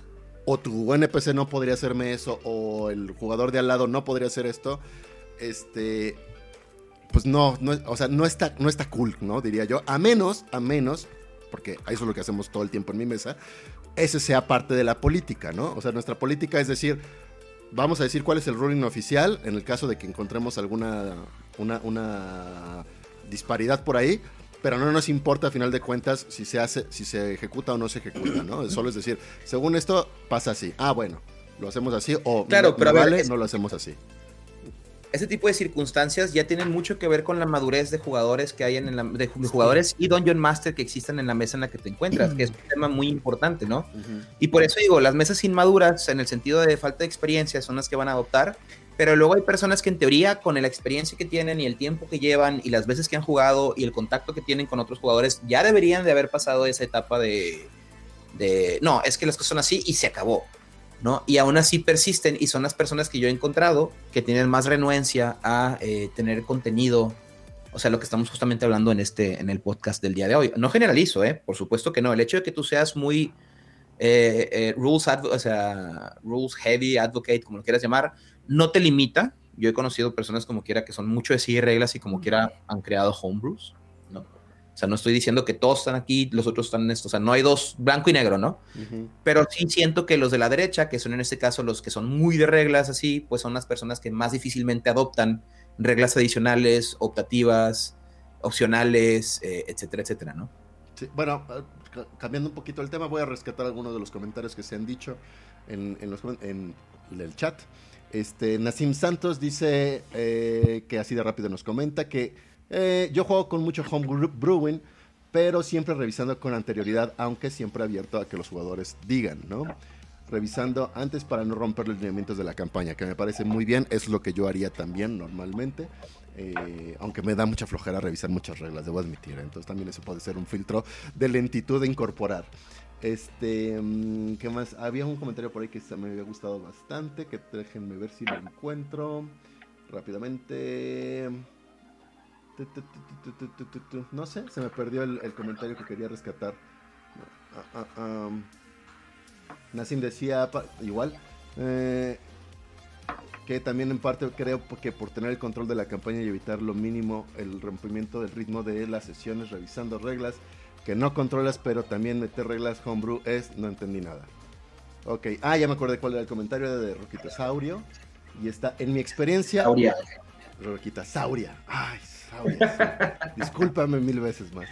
o tu NPC no podría hacerme eso, o el jugador de al lado no podría hacer esto, este, pues no, no, o sea, no está, no está cool, ¿no? Diría yo. A menos, a menos, porque eso es lo que hacemos todo el tiempo en mi mesa, ese sea parte de la política, ¿no? O sea, nuestra política es decir, vamos a decir cuál es el ruling oficial en el caso de que encontremos alguna una, una disparidad por ahí, pero no nos importa a final de cuentas si se hace, si se ejecuta o no se ejecuta, ¿no? Solo es decir, según esto pasa así. Ah, bueno, lo hacemos así o claro, pero vale, no lo hacemos así ese tipo de circunstancias ya tienen mucho que ver con la madurez de jugadores que hay en la, de, jugadores y Dungeon Master que existan en la mesa en la que te encuentras, que es un tema muy importante, ¿no? Y por eso digo, las mesas inmaduras, en el sentido de falta de experiencia, son las que van a adoptar, pero luego hay personas que en teoría, con la experiencia que tienen y el tiempo que llevan y las veces que han jugado y el contacto que tienen con otros jugadores, ya deberían de haber pasado esa etapa de, de no, es que las cosas son así y se acabó. ¿No? Y aún así persisten y son las personas que yo he encontrado que tienen más renuencia a eh, tener contenido, o sea, lo que estamos justamente hablando en, este, en el podcast del día de hoy. No generalizo, ¿eh? Por supuesto que no. El hecho de que tú seas muy eh, eh, rules, o sea, rules heavy advocate, como lo quieras llamar, no te limita. Yo he conocido personas como quiera que son mucho de seguir reglas y como quiera han creado homebrews. Sea, no estoy diciendo que todos están aquí, los otros están en esto. O sea, no hay dos, blanco y negro, ¿no? Pero sí siento que los de la derecha, que son en este caso los que son muy de reglas así, pues son las personas que más difícilmente adoptan reglas adicionales, optativas, opcionales, eh, etcétera, etcétera, ¿no? Sí, bueno, eh, cambiando un poquito el tema, voy a rescatar algunos de los comentarios que se han dicho en, en, el chat. Este, Nassim Santos dice eh, que así de rápido nos comenta que eh, yo juego con mucho home brewing, pero siempre revisando con anterioridad, aunque siempre abierto a que los jugadores digan, ¿no? Revisando antes para no romper los lineamientos de la campaña, que me parece muy bien, es lo que yo haría también normalmente. Eh, aunque me da mucha flojera revisar muchas reglas, debo admitir. Entonces también eso puede ser un filtro de lentitud de incorporar. Este, mm, ¿qué más? Había un comentario por ahí que me había gustado bastante, que déjenme ver si lo encuentro rápidamente. No sé, se me perdió el, comentario que quería rescatar. Nassim decía igual. Eh, que también en parte creo que por tener el control de la campaña y evitar lo mínimo el rompimiento del ritmo de las sesiones, revisando reglas que no controlas, pero también meter reglas homebrew es, no entendí nada. Ok, ah, ya me acordé cuál era el comentario de Roquita Saurio. Y está, en mi experiencia... Sauria. Roquita Sauria. Ay, Discúlpame mil veces más.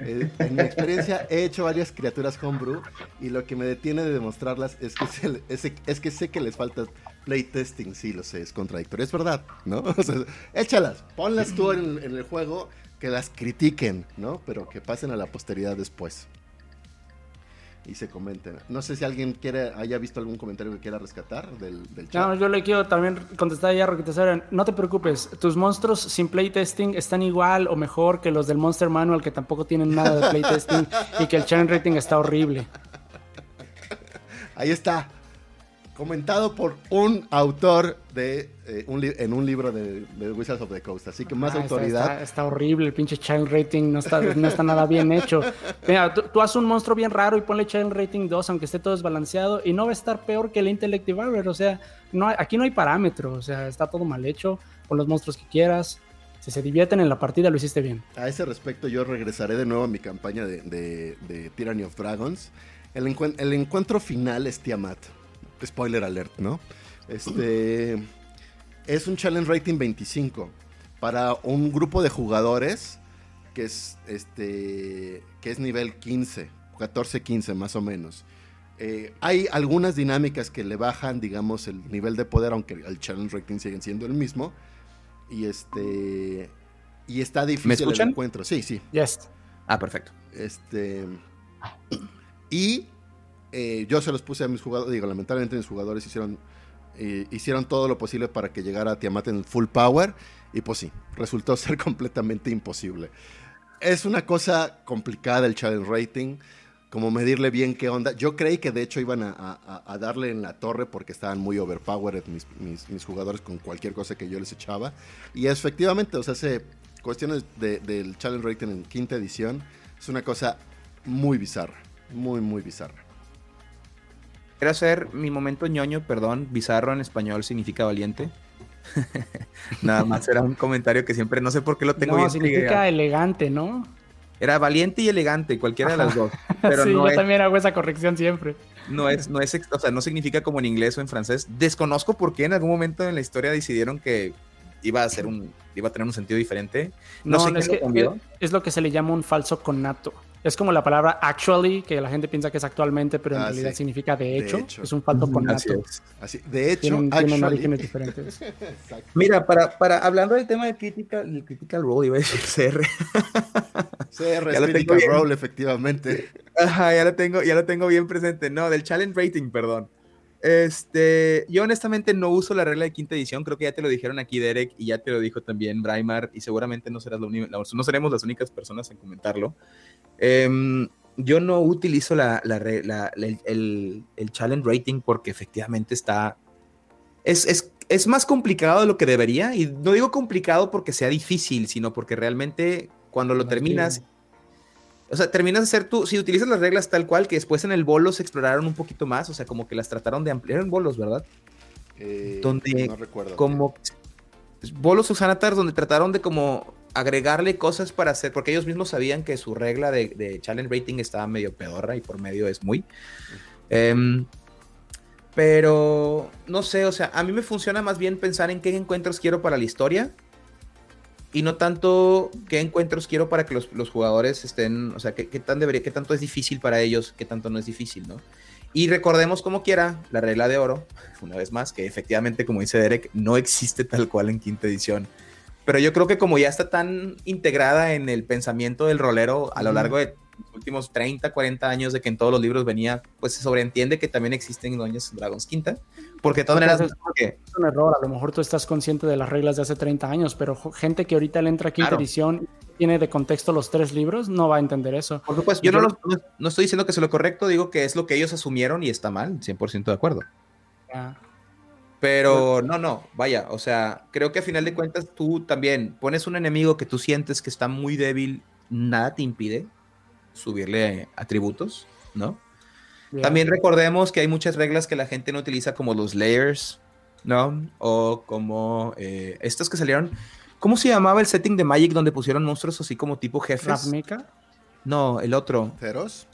Eh, en mi experiencia he hecho varias criaturas homebrew y lo que me detiene de demostrarlas es que, es, que sé que les falta playtesting. Sí, lo sé, es contradictorio. Es verdad, ¿no? échalas, ponlas tú en, en el juego, que las critiquen, ¿no? Pero que pasen a la posteridad después y se comenten. No sé si alguien quiere haya visto algún comentario que quiera rescatar del, chat. No, yo le quiero también contestar ya, Roquita No te preocupes, tus monstruos sin playtesting están igual o mejor que los del Monster Manual que tampoco tienen nada de playtesting y que el challenge rating está horrible. Ahí está comentado por un autor de eh, un en un libro de, Wizards of the Coast. Así que más ah, autoridad. Está, horrible, el pinche child rating no está, no está nada bien hecho. Mira, tú, haces un monstruo bien raro y ponle child rating 2, aunque esté todo desbalanceado, y no va a estar peor que el Intellective Barber. O sea, no aquí no hay parámetro, o sea, está todo mal hecho. Pon los monstruos que quieras. Si se divierten en la partida, lo hiciste bien. A ese respecto, yo regresaré de nuevo a mi campaña de, de, Tyranny of Dragons. El, el encuentro final es Tiamat spoiler alert, ¿no? Este es un challenge rating 25 para un grupo de jugadores que es este que es nivel 15, 14, 15 más o menos. Eh, hay algunas dinámicas que le bajan, digamos, el nivel de poder, aunque el challenge rating sigue siendo el mismo. Y este. Y está difícil el encuentro. Sí, sí. Yes. Ah, perfecto. Este. Y eh, yo se los puse a mis jugadores. Digo, lamentablemente mis jugadores hicieron. Eh, hicieron todo lo posible para que llegara a Tiamat en full power. Y pues sí, resultó ser completamente imposible. Es una cosa complicada el challenge rating como medirle bien qué onda. Yo creí que de hecho iban a, darle en la torre porque estaban muy overpowered mis, mis, jugadores con cualquier cosa que yo les echaba. Y efectivamente, o sea, hace cuestiones del challenge rating en quinta edición es una cosa muy bizarra, muy, muy bizarra. Quiero hacer mi momento ñoño, perdón, bizarro en español significa valiente. Nada más era un comentario que siempre, no sé por qué lo tengo no, significa elegante, ¿no? Era valiente y elegante, cualquiera de las dos. Pero sí, yo también hago esa corrección siempre. No es, no es, o sea, no significa como en inglés o en francés. Desconozco por qué en algún momento en la historia decidieron que iba a ser un, iba a tener un sentido diferente. No, sé es, que, es lo que se le llama un falso connato. Es como la palabra actually, que la gente piensa que es actualmente, pero en ah, realidad significa de hecho. Es un falso con Así, De hecho, tienen, orígenes diferentes. Mira, para, para, hablando del tema de critical, critical role, iba a decir CR. CR es critical role, efectivamente. Ajá, ya lo, tengo, ya lo tengo bien presente. No, del challenge rating, perdón. Este, yo honestamente no uso la regla de quinta edición, creo que ya te lo dijeron aquí Derek y ya te lo dijo también Braimar y seguramente no, serás no seremos las únicas personas en comentarlo. Em, yo no utilizo la, el, challenge rating porque efectivamente está... Es, es, más complicado de lo que debería. Y no digo complicado porque sea difícil, sino porque realmente cuando lo terminas... O sea, terminas de hacer tú, si utilizas las reglas tal cual, que después en el bolo se exploraron un poquito más, o sea, como que las trataron de ampliar en bolos, ¿verdad? Eh, donde, no recuerdo. Como bolos o Sanatar, donde trataron de como agregarle cosas para hacer, porque ellos mismos sabían que su regla de, challenge rating estaba medio pedorra y por medio es muy. Em, pero no sé, o sea, a mí me funciona más bien pensar en qué encuentros quiero para la historia y no tanto qué encuentros quiero para que los, jugadores estén, o sea, qué, tan debería, qué tanto es difícil para ellos, qué tanto no es difícil, ¿no? Y recordemos como quiera la regla de oro, una vez más, que efectivamente, como dice Derek, no existe tal cual en quinta edición pero yo creo que como ya está tan integrada en el pensamiento del rolero a lo largo de los últimos 30, 40 años de que en todos los libros venía, pues se sobreentiende que también existen Dungeons Dragons quinta, porque de todas maneras... Es, un error, a lo mejor tú estás consciente de las reglas de hace 30 años, pero gente que ahorita le entra a quinta edición tiene de contexto los tres libros, no va a entender eso. Por supuesto, yo, no, no, estoy diciendo que sea lo correcto, digo que es lo que ellos asumieron y está mal, 100% de acuerdo. Ya. Pero no, no, vaya, o sea, creo que a final de cuentas tú también pones un enemigo que tú sientes que está muy débil, nada te impide subirle atributos, ¿no? También recordemos que hay muchas reglas que la gente no utiliza como los layers, ¿no? O como eh, estos que salieron. ¿Cómo se llamaba el setting de Magic donde pusieron monstruos así como tipo jefes? ¿Ravnica? No, el otro. ¿Ceros?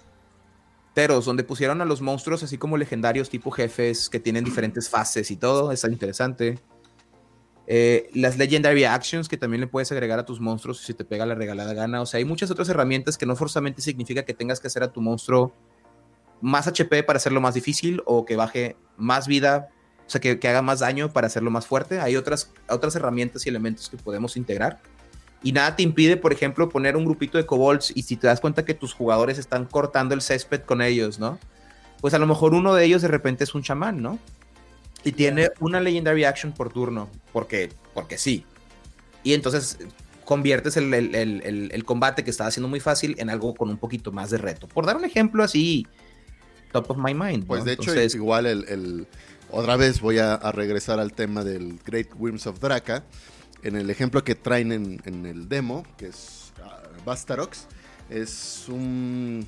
Donde pusieron a los monstruos así como legendarios tipo jefes que tienen diferentes fases y todo, está interesante. Eh, las Legendary Actions que también le puedes agregar a tus monstruos si te pega la regalada gana. O sea, hay muchas otras herramientas que no forzosamente significa que tengas que hacer a tu monstruo más HP para hacerlo más difícil o que baje más vida, o sea, que, que haga más daño para hacerlo más fuerte. Hay otras, otras herramientas y elementos que podemos integrar y nada te impide, por ejemplo, poner un grupito de kobolds y si te das cuenta que tus jugadores están cortando el césped con ellos, ¿no? Pues a lo mejor uno de ellos de repente es un chamán, ¿no? Y tiene una legendary action por turno, porque, porque sí. Y entonces conviertes el, combate que estaba haciendo muy fácil en algo con un poquito más de reto. Por dar un ejemplo así, top of my mind. Pues de hecho, es igual el, Otra vez voy a, a regresar al tema del Great Worms of Draka en el ejemplo que traen en, el demo, que es uh, Bastarox, es un...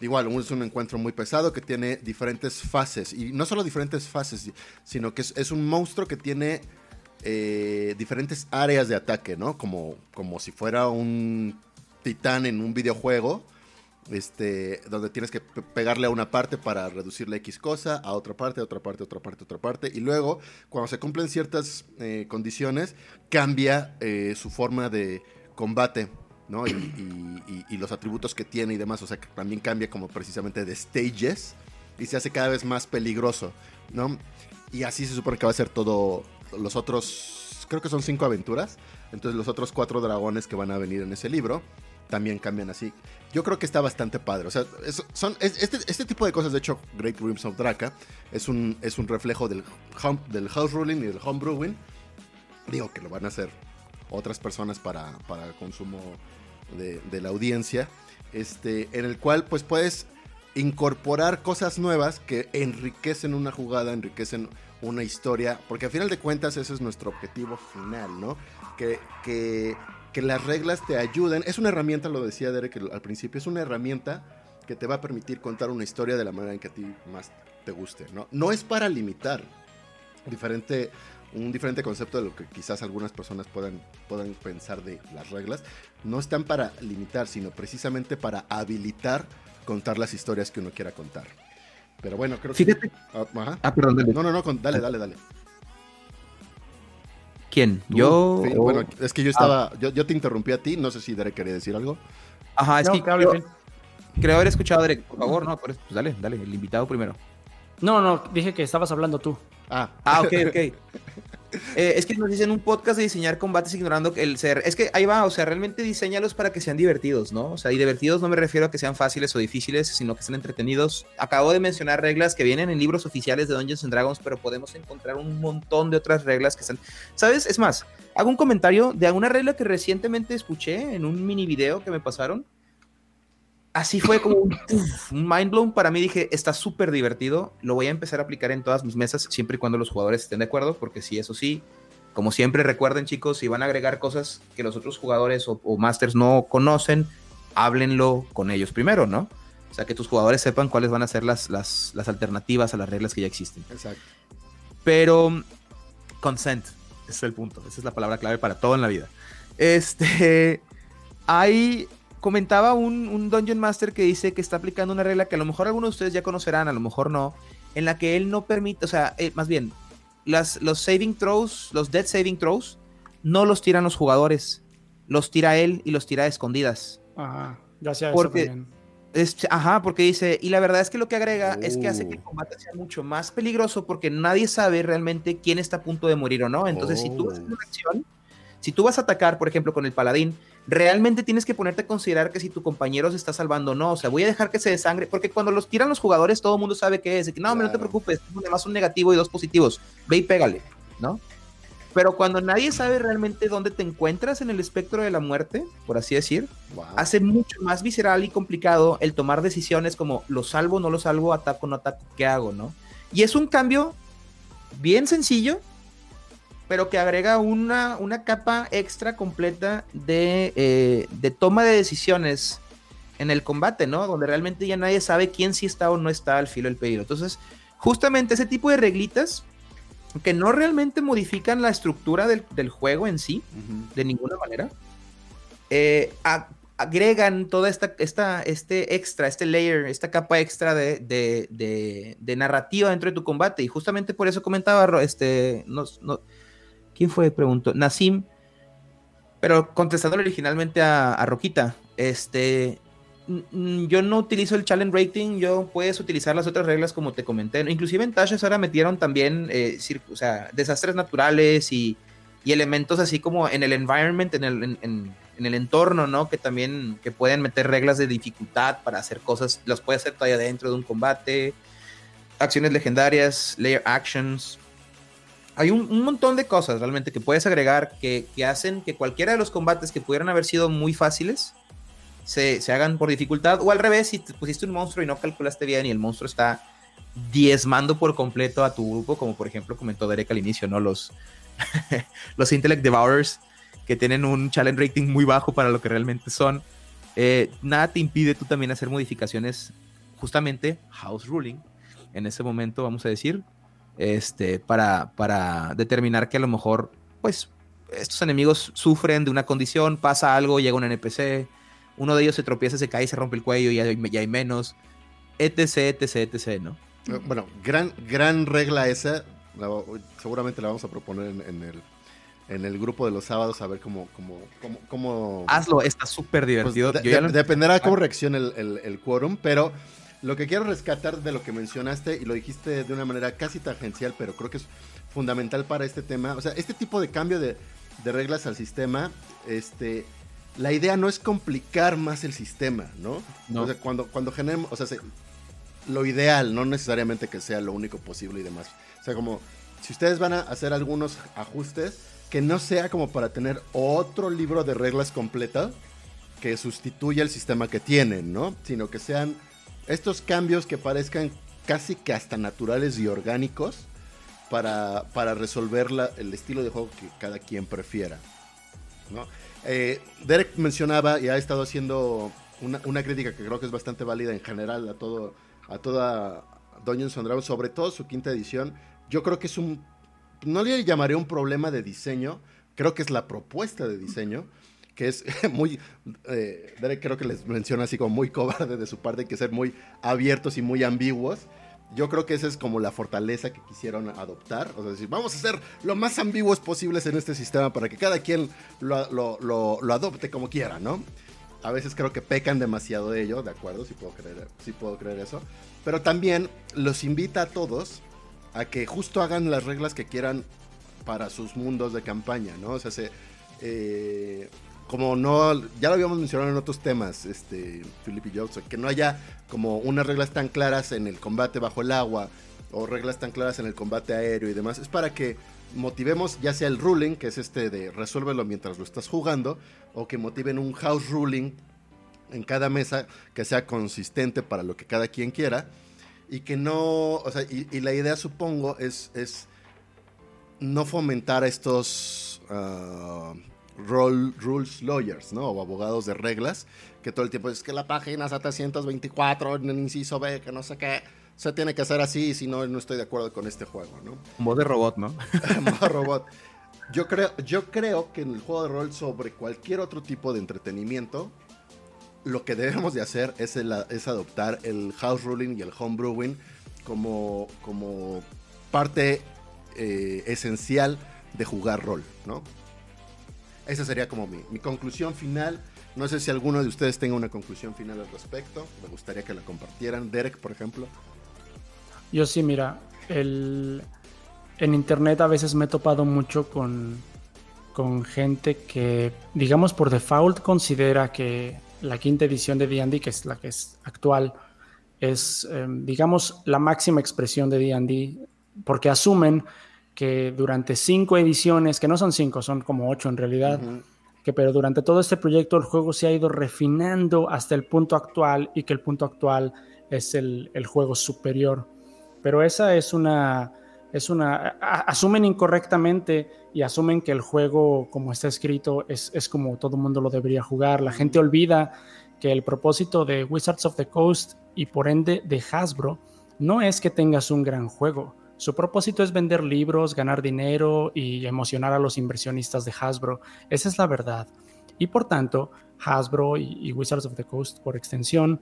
Igual, es un encuentro muy pesado que tiene diferentes fases. Y no solo diferentes fases, sino que es, un monstruo que tiene eh, diferentes áreas de ataque, ¿no? Como, como si fuera un titán en un videojuego este, donde tienes que pegarle a una parte para reducirle X cosa, a otra parte, a otra parte, a otra parte, a otra parte. Y luego, cuando se cumplen ciertas eh, condiciones, cambia eh, su forma de combate, ¿no? Y, los atributos que tiene y demás. O sea, también cambia como precisamente de stages. y se hace cada vez más peligroso, ¿no? Y así se supone que va a ser todo los otros, creo que son cinco aventuras, entonces los otros cuatro dragones que van a venir en ese libro también cambian así. Yo creo que está bastante padre. O sea, son, este, este, tipo de cosas, de hecho, Great Rooms of Draka es un, es un reflejo del, del house ruling y del home brewing. Digo que lo van a hacer otras personas para, para consumo de, de, la audiencia. Este, en el cual pues puedes incorporar cosas nuevas que enriquecen una jugada, enriquecen una historia, porque a final de cuentas ese es nuestro objetivo final, ¿no? Que, que que las reglas te ayuden. Es una herramienta, lo decía Derek al principio, es una herramienta que te va a permitir contar una historia de la manera en que a ti más te guste. No, no es para limitar. Diferente, un diferente concepto de lo que quizás algunas personas puedan, puedan pensar de las reglas. No están para limitar, sino precisamente para habilitar contar las historias que uno quiera contar. Pero bueno, creo que... Ah, ah, perdón, No, no, no, dale, dale, dale. ¿Quién? ¿Yo? Bueno, es que yo estaba. Yo, yo, te interrumpí a ti. No sé si Derek quería decir algo. Ajá, es que creo, haber escuchado a Derek. Por favor, no, pues dale, dale, el invitado primero. No, no, dije que estabas hablando tú. Ah, ah ok, ok. Eh, es que nos dicen un podcast de diseñar combates ignorando el ser. Es que ahí va, o sea, realmente diseñalos para que sean divertidos, ¿no? O sea, y divertidos no me refiero a que sean fáciles o difíciles, sino que sean entretenidos. Acabo de mencionar reglas que vienen en libros oficiales de Dungeons and Dragons, pero podemos encontrar un montón de otras reglas que están. ¿Sabes? Es más, hago un comentario de alguna regla que recientemente escuché en un mini video que me pasaron así fue como un, mind blown para mí. Dije, está súper divertido. Lo voy a empezar a aplicar en todas mis mesas, siempre y cuando los jugadores estén de acuerdo, porque sí, eso sí. Como siempre, recuerden, chicos, si van a agregar cosas que los otros jugadores o, masters no conocen, háblenlo con ellos primero, ¿no? O sea, que tus jugadores sepan cuáles van a ser las, las, las alternativas a las reglas que ya existen. Exacto. Pero, consent, ese es el punto. Esa es la palabra clave para todo en la vida. Este. Hay comentaba un, Dungeon Master que dice que está aplicando una regla que a lo mejor algunos de ustedes ya conocerán, a lo mejor no, en la que él no permite, o sea, eh, más bien, las, los saving throws, los dead saving throws, no los tiran los jugadores, los tira él y los tira a escondidas. Ajá, gracias porque, Es, ajá, porque dice, y la verdad es que lo que agrega es que hace que el uh. combate sea mucho más peligroso porque nadie sabe realmente quién está a punto de morir o no. Entonces, si tú vas a una acción, si tú vas a atacar, por ejemplo, con el paladín, realmente tienes que ponerte a considerar que si tu compañero se está salvando o no. O sea, voy a dejar que se desangre, porque cuando los tiran los jugadores, todo el mundo sabe qué es. De que no, no te preocupes, además un negativo y dos positivos. Ve y pégale, ¿no? Pero cuando nadie sabe realmente dónde te encuentras en el espectro de la muerte, por así decir, hace mucho más visceral y complicado el tomar decisiones como lo salvo, no lo salvo, ataco, no ataco, ¿qué hago, no? Y es un cambio bien sencillo, pero que agrega una, una capa extra completa de, eh, de, toma de decisiones en el combate, ¿no? Donde realmente ya nadie sabe quién sí está o no está al filo del peligro. Entonces, justamente ese tipo de reglitas que no realmente modifican la estructura del, del juego en sí, de ninguna manera, eh, agregan toda esta, esta, este extra, este layer, esta capa extra de, de, de, narrativa dentro de tu combate. Y justamente por eso comentaba, este, ¿Quién fue? Preguntó. Nassim. Pero contestando originalmente a, Roquita, este, yo no utilizo el challenge rating, yo puedes utilizar las otras reglas como te comenté. Inclusive en Tashes ahora metieron también eh, o sea, desastres naturales y, elementos así como en el environment, en el, en, el, entorno, ¿no? Que también que pueden meter reglas de dificultad para hacer cosas, las puede hacer todavía dentro de un combate. Acciones legendarias, layer actions, hay un, montón de cosas realmente que puedes agregar que, hacen que cualquiera de los combates que pudieran haber sido muy fáciles se, hagan por dificultad. O al revés, si te pusiste un monstruo y no calculaste bien y el monstruo está diezmando por completo a tu grupo, como por ejemplo comentó Derek al inicio, ¿no? Los, los Intellect Devourers que tienen un challenge rating muy bajo para lo que realmente son. Eh, nada te impide tú también hacer modificaciones, justamente house ruling. En ese momento, vamos a decir, este, para, para determinar que a lo mejor, pues, estos enemigos sufren de una condición, pasa algo, llega un NPC, uno de ellos se tropieza, se cae, se rompe el cuello y ya, hay menos, etc, etc, etc, ¿no? Eh, bueno, gran, gran regla esa, seguramente la vamos a proponer en, el, en el grupo de los sábados a ver cómo... cómo, cómo, Hazlo, está súper divertido. Pues, dependerá cómo reaccione el, el, el quórum, pero lo que quiero rescatar de lo que mencionaste y lo dijiste de una manera casi tangencial, pero creo que es fundamental para este tema. O sea, este tipo de cambio de, reglas al sistema, este, la idea no es complicar más el sistema, ¿no? O sea, cuando, cuando generemos, o sea, lo ideal, no necesariamente que sea lo único posible y demás. O sea, como si ustedes van a hacer algunos ajustes, que no sea como para tener otro libro de reglas completa que sustituya el sistema que tienen, ¿no? Sino que sean estos cambios que parezcan casi que hasta naturales y orgánicos para, para resolver el estilo de juego que cada quien prefiera. Eh, Derek mencionaba y ha estado haciendo una, crítica que creo que es bastante válida en general a todo a toda Dungeons and Dragons, sobre todo su quinta edición. Yo creo que es un no le llamaré un problema de diseño, creo que es la propuesta de diseño que es muy, eh, creo que les menciona así como muy cobarde de su parte, hay que ser muy abiertos y muy ambiguos. Yo creo que esa es como la fortaleza que quisieron adoptar. O sea, decir, vamos a ser lo más ambiguos posibles en este sistema para que cada quien lo, lo, adopte como quiera, ¿no? A veces creo que pecan demasiado de ello, de acuerdo, sí puedo creer, sí puedo creer eso. Pero también los invita a todos a que justo hagan las reglas que quieran para sus mundos de campaña, ¿no? O sea, se, eh, como no, ya lo habíamos mencionado en otros temas, este, Philip y Johnson, que no haya como unas reglas tan claras en el combate bajo el agua o reglas tan claras en el combate aéreo y demás, es para que motivemos ya sea el ruling, que es este de resuélvelo mientras lo estás jugando, o que motiven un house ruling en cada mesa que sea consistente para lo que cada quien quiera y que no, o sea, y, la idea supongo es, es no fomentar estos... Ah, rules lawyers, ¿no? O abogados de reglas, que todo el tiempo es que la página 724 en el inciso B, que no sé qué, se tiene que hacer así, si no, no estoy de acuerdo con este juego, ¿no? Modo de robot, ¿no? Modo robot. Yo creo, yo creo que en el juego de rol sobre cualquier otro tipo de entretenimiento, lo que debemos de hacer es, es adoptar el house ruling y el home brewing como, como parte eh, esencial de jugar rol, ¿no? Esa sería como mi, conclusión final. No sé si alguno de ustedes tenga una conclusión final al respecto. Me gustaría que la compartieran. Derek, por ejemplo. Yo sí, mira, el... en internet a veces me he topado mucho con, con gente que, digamos, por default considera que la quinta edición de D&D, que es la que es actual, es, em, digamos, la máxima expresión de D&D, porque asumen que durante cinco ediciones, que no son cinco, son como ocho en realidad, que pero durante todo este proyecto el juego se ha ido refinando hasta el punto actual y que el punto actual es el, juego superior. Pero esa es una, es una, asumen incorrectamente y asumen que el juego como está escrito es, es como todo el mundo lo debería jugar. La gente olvida que el propósito de Wizards of the Coast y por ende de Hasbro no es que tengas un gran juego su propósito es vender libros, ganar dinero y emocionar a los inversionistas de Hasbro. Esa es la verdad. Y por tanto, Hasbro y, Wizards of the Coast, por extensión,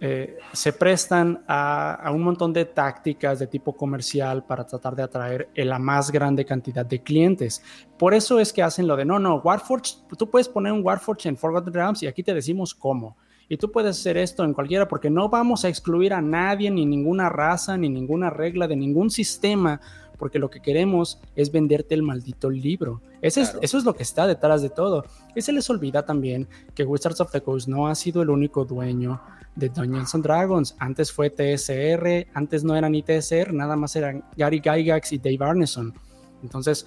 eh, se prestan a, un montón de tácticas de tipo comercial para tratar de atraer la más grande cantidad de clientes. Por eso es que hacen lo de, no, no, Warforge, tú puedes poner un Warforge en Forgotten Realms y aquí te decimos cómo. Y tú puedes hacer esto en cualquiera porque no vamos a excluir a nadie, ni ninguna raza, ni ninguna regla de ningún sistema, porque lo que queremos es venderte el maldito libro. Eso, es, eso es lo que está detrás de todo. Y se les olvida también que Wizards of the Coast no ha sido el único dueño de Dungeons and Dragons. Antes fue TSR, antes no eran ni TSR, nada más eran Gary Gygax y Dave Arneson. Entonces,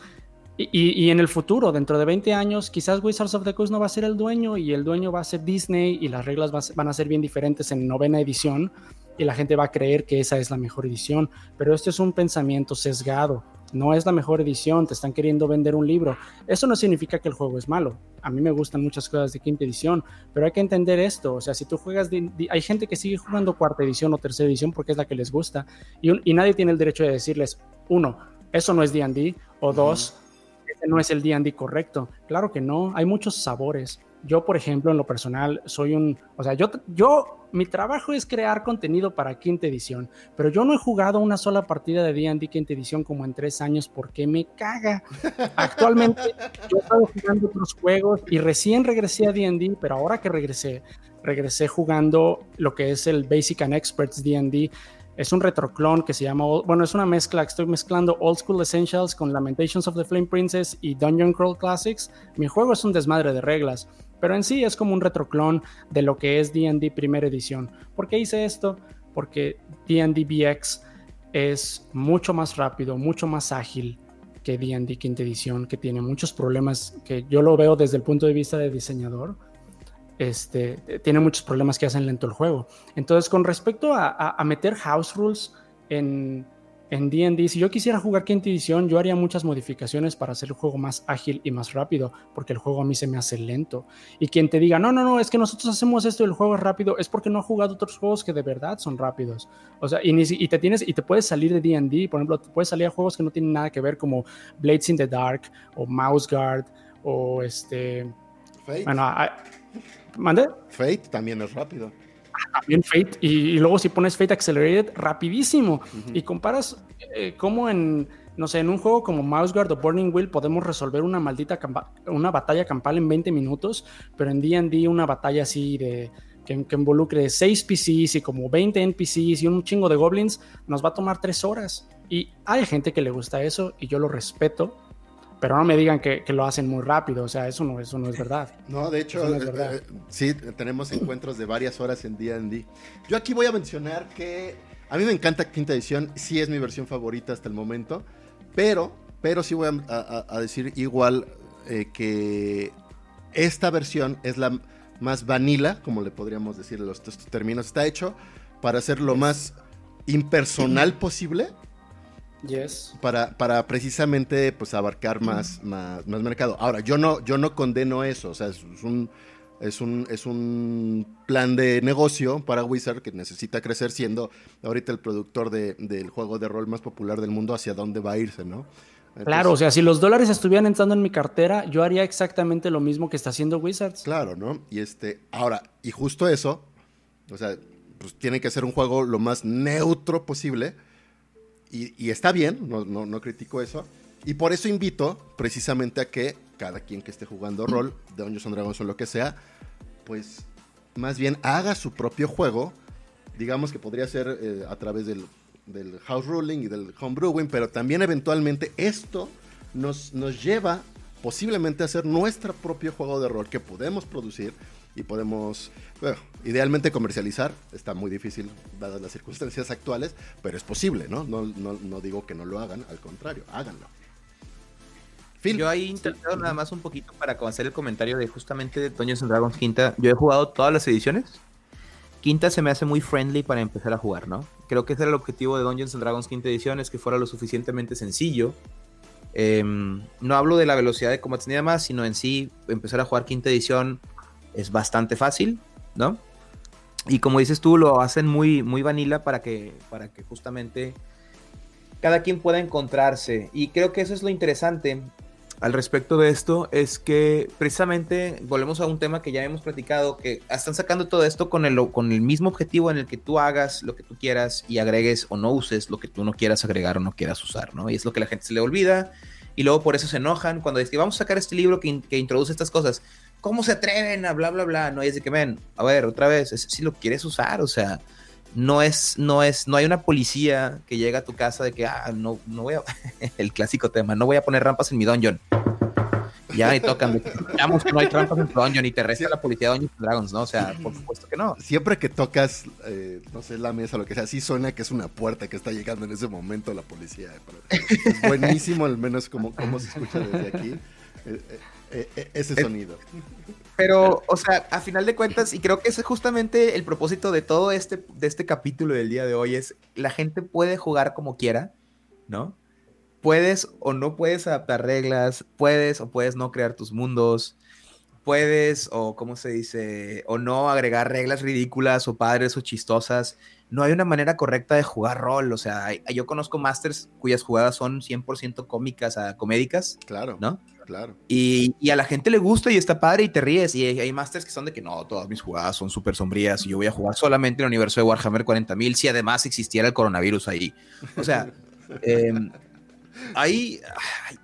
y, en el futuro, dentro de 20 años, quizás Wizards of the Coast no va a ser el dueño y el dueño va a ser Disney y las reglas van a ser bien diferentes en novena edición y la gente va a creer que esa es la mejor edición. Pero esto es un pensamiento sesgado. No es la mejor edición, te están queriendo vender un libro. Eso no significa que el juego es malo. A mí me gustan muchas cosas de quinta edición, pero hay que entender esto. O sea, si tú juegas, hay gente que sigue jugando cuarta edición o tercera edición porque es la que les gusta y nadie tiene el derecho de decirles, uno, eso no es D&D, o dos, no es el D&D correcto. Claro que no, hay muchos sabores. Yo, por ejemplo, en lo personal, soy un, o sea, yo, yo, mi trabajo es crear contenido para quinta edición, pero yo no he jugado una sola partida de D&D quinta edición como en tres años porque me caga. Actualmente yo he estado jugando otros juegos y recién regresé a D&D, pero ahora que regresé, regresé jugando lo que es el Basic and Experts DD. Es un retroclon que se llama, bueno, es una mezcla, estoy mezclando Old School Essentials con Lamentations of the Flame Princess y Dungeon Crawl Classics. Mi juego es un desmadre de reglas, pero en sí es como un retroclon de lo que es DD primera edición. ¿Por qué hice esto? Porque DD BX es mucho más rápido, mucho más ágil que D&D quinta edición, que tiene muchos problemas, que yo lo veo desde el punto de vista de diseñador, este, tiene muchos problemas que hacen lento el juego. Entonces, con respecto a meter house rules en, en D&D, si yo quisiera jugar quinta edición, yo haría muchas modificaciones para hacer el juego más ágil y más rápido, porque el juego a mí se me hace lento. Y quien te diga, no, no, no, es que nosotros hacemos esto y el juego es rápido, es porque no ha jugado otros juegos que de verdad son rápidos. O sea, y, y te tienes, y te puedes salir de D&D, por ejemplo, te puedes salir a juegos que no tienen nada que ver como Blades in the Dark, o Mouse Guard, o este... Fate. Bueno, ¿Mande? Fate también es rápido también Fate, y, luego si pones Fate Accelerated, rapidísimo. Y comparas eh, cómo en, no sé, en un juego como Mouse Guard o Burning Wheel podemos resolver una maldita una batalla campal en 20 minutos, pero en D&D una batalla así de... Que, que, involucre 6 PCs y como 20 NPCs y un chingo de goblins, nos va a tomar 3 horas. Y hay gente que le gusta eso y yo lo respeto pero no me digan que, lo hacen muy rápido, o sea, eso no, eso no es verdad. No, de hecho, eh, eh, sí, tenemos encuentros de varias horas en D&D. Yo aquí voy a mencionar que a mí me encanta Quinta Edición, sí es mi versión favorita hasta el momento, pero, pero sí voy a, decir igual eh, que esta versión es la más vanilla, como le podríamos decir los, estos términos, está hecho para ser lo más impersonal posible Yes. Para, para precisamente pues abarcar más, más, más, mercado. Ahora, yo no, yo no condeno eso, o sea, es un, es un, es un plan de negocio para Wizard que necesita crecer siendo ahorita el productor de, del juego de rol más popular del mundo, hacia dónde va a irse, ¿no? claro, o sea, si los dólares estuvieran entrando en mi cartera, yo haría exactamente lo mismo que está haciendo Wizards. Claro, ¿no? Y este, ahora, y justo eso, o sea, pues tiene que ser un juego lo más neutro posible y, está bien, no, no, critico eso. Y por eso invito precisamente a que cada quien que esté jugando rol, de Dungeons and Dragons o lo que sea, pues más bien haga su propio juego. Digamos que podría ser eh, a través del, del, house ruling y del homebrewing, pero también eventualmente esto nos, nos lleva posiblemente a hacer nuestro propio juego de rol que podemos producir y podemos, bueno, idealmente comercializar. Está muy difícil dadas las circunstancias actuales, pero es posible, ¿no? No, no, digo que no lo hagan, al contrario, háganlo. Yo ahí intentado nada más un poquito para hacer el comentario de justamente de Dungeons Dragons Quinta. Yo he jugado todas las ediciones. Quinta se me hace muy friendly para empezar a jugar, ¿no? Creo que ese era el objetivo de Dungeons Dragons Quinta edición, es que fuera lo suficientemente sencillo. Em, no hablo de la velocidad de combates ni demás, sino en sí empezar a jugar quinta edición es bastante fácil, ¿no? Y como dices tú, lo hacen muy, muy vanilla para que, para que justamente cada quien pueda encontrarse. Y creo que eso es lo interesante al respecto de esto, es que precisamente volvemos a un tema que ya hemos platicado, que están sacando todo esto con el, con el mismo objetivo en el que tú hagas lo que tú quieras y agregues o no uses lo que tú no quieras agregar o no quieras usar, ¿no? Y es lo que la gente se le olvida y luego por eso se enojan cuando dicen, vamos a sacar este libro que, que introduce estas cosas. ¿Cómo se atreven a bla, bla, bla? No, y es de que, ven, a ver, otra vez, si lo quieres usar, o sea, no es, no es, no hay una policía que llega a tu casa de que, ah, no, no voy a, el clásico tema, no voy a poner rampas en mi dungeon. Ya y tocan, digamos que no hay trampas en tu dungeon y te resta la policía de Dungeons Dragons, ¿no? O sea, por supuesto que no. Siempre que tocas, eh, no sé, la mesa o lo que sea, sí suena que es una puerta que está llegando en ese momento la policía. Es buenísimo, al menos como, como se escucha desde aquí. Eh, eh, eh, eh, ese sonido. Pero, o sea, a final de cuentas, y creo que ese es justamente el propósito de todo este, de este capítulo del día de hoy, es la gente puede jugar como quiera, ¿no? Puedes o no puedes adaptar reglas, puedes o puedes no crear tus mundos, puedes o, ¿cómo se dice? O no agregar reglas ridículas o padres o chistosas. No hay una manera correcta de jugar rol, o sea, yo conozco masters cuyas jugadas son 100% cómicas a comédicas. Claro. ¿No? Claro. Y, a la gente le gusta y está padre y te ríes. Y hay, masters que son de que no, todas mis jugadas son súper sombrías y yo voy a jugar solamente en el universo de Warhammer 40.000 si además existiera el coronavirus ahí. O sea, em, hay,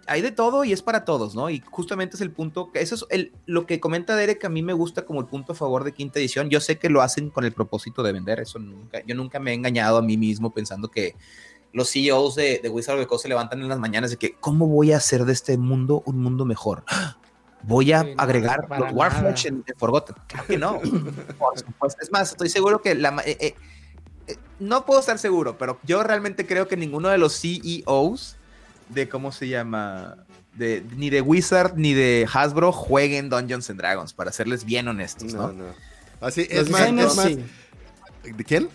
hay, de todo y es para todos, ¿no? Y justamente es el punto, que eso es el, lo que comenta Derek, a mí me gusta como el punto a favor de quinta edición. Yo sé que lo hacen con el propósito de vender, eso nunca, yo nunca me he engañado a mí mismo pensando que los CEOs de, de Wizard of the Coast se levantan en las mañanas de que, ¿cómo voy a hacer de este mundo un mundo mejor? Voy a agregar los Warflash en, Forgotten. Claro que no. Es más, estoy seguro que la... Eh, eh, eh, no puedo estar seguro, pero yo realmente creo que ninguno de los CEOs de cómo se llama, de, ni de Wizard ni de Hasbro jueguen Dungeons and Dragons, para serles bien honestos, ¿no? no, Así, es más, es más, ¿De quién?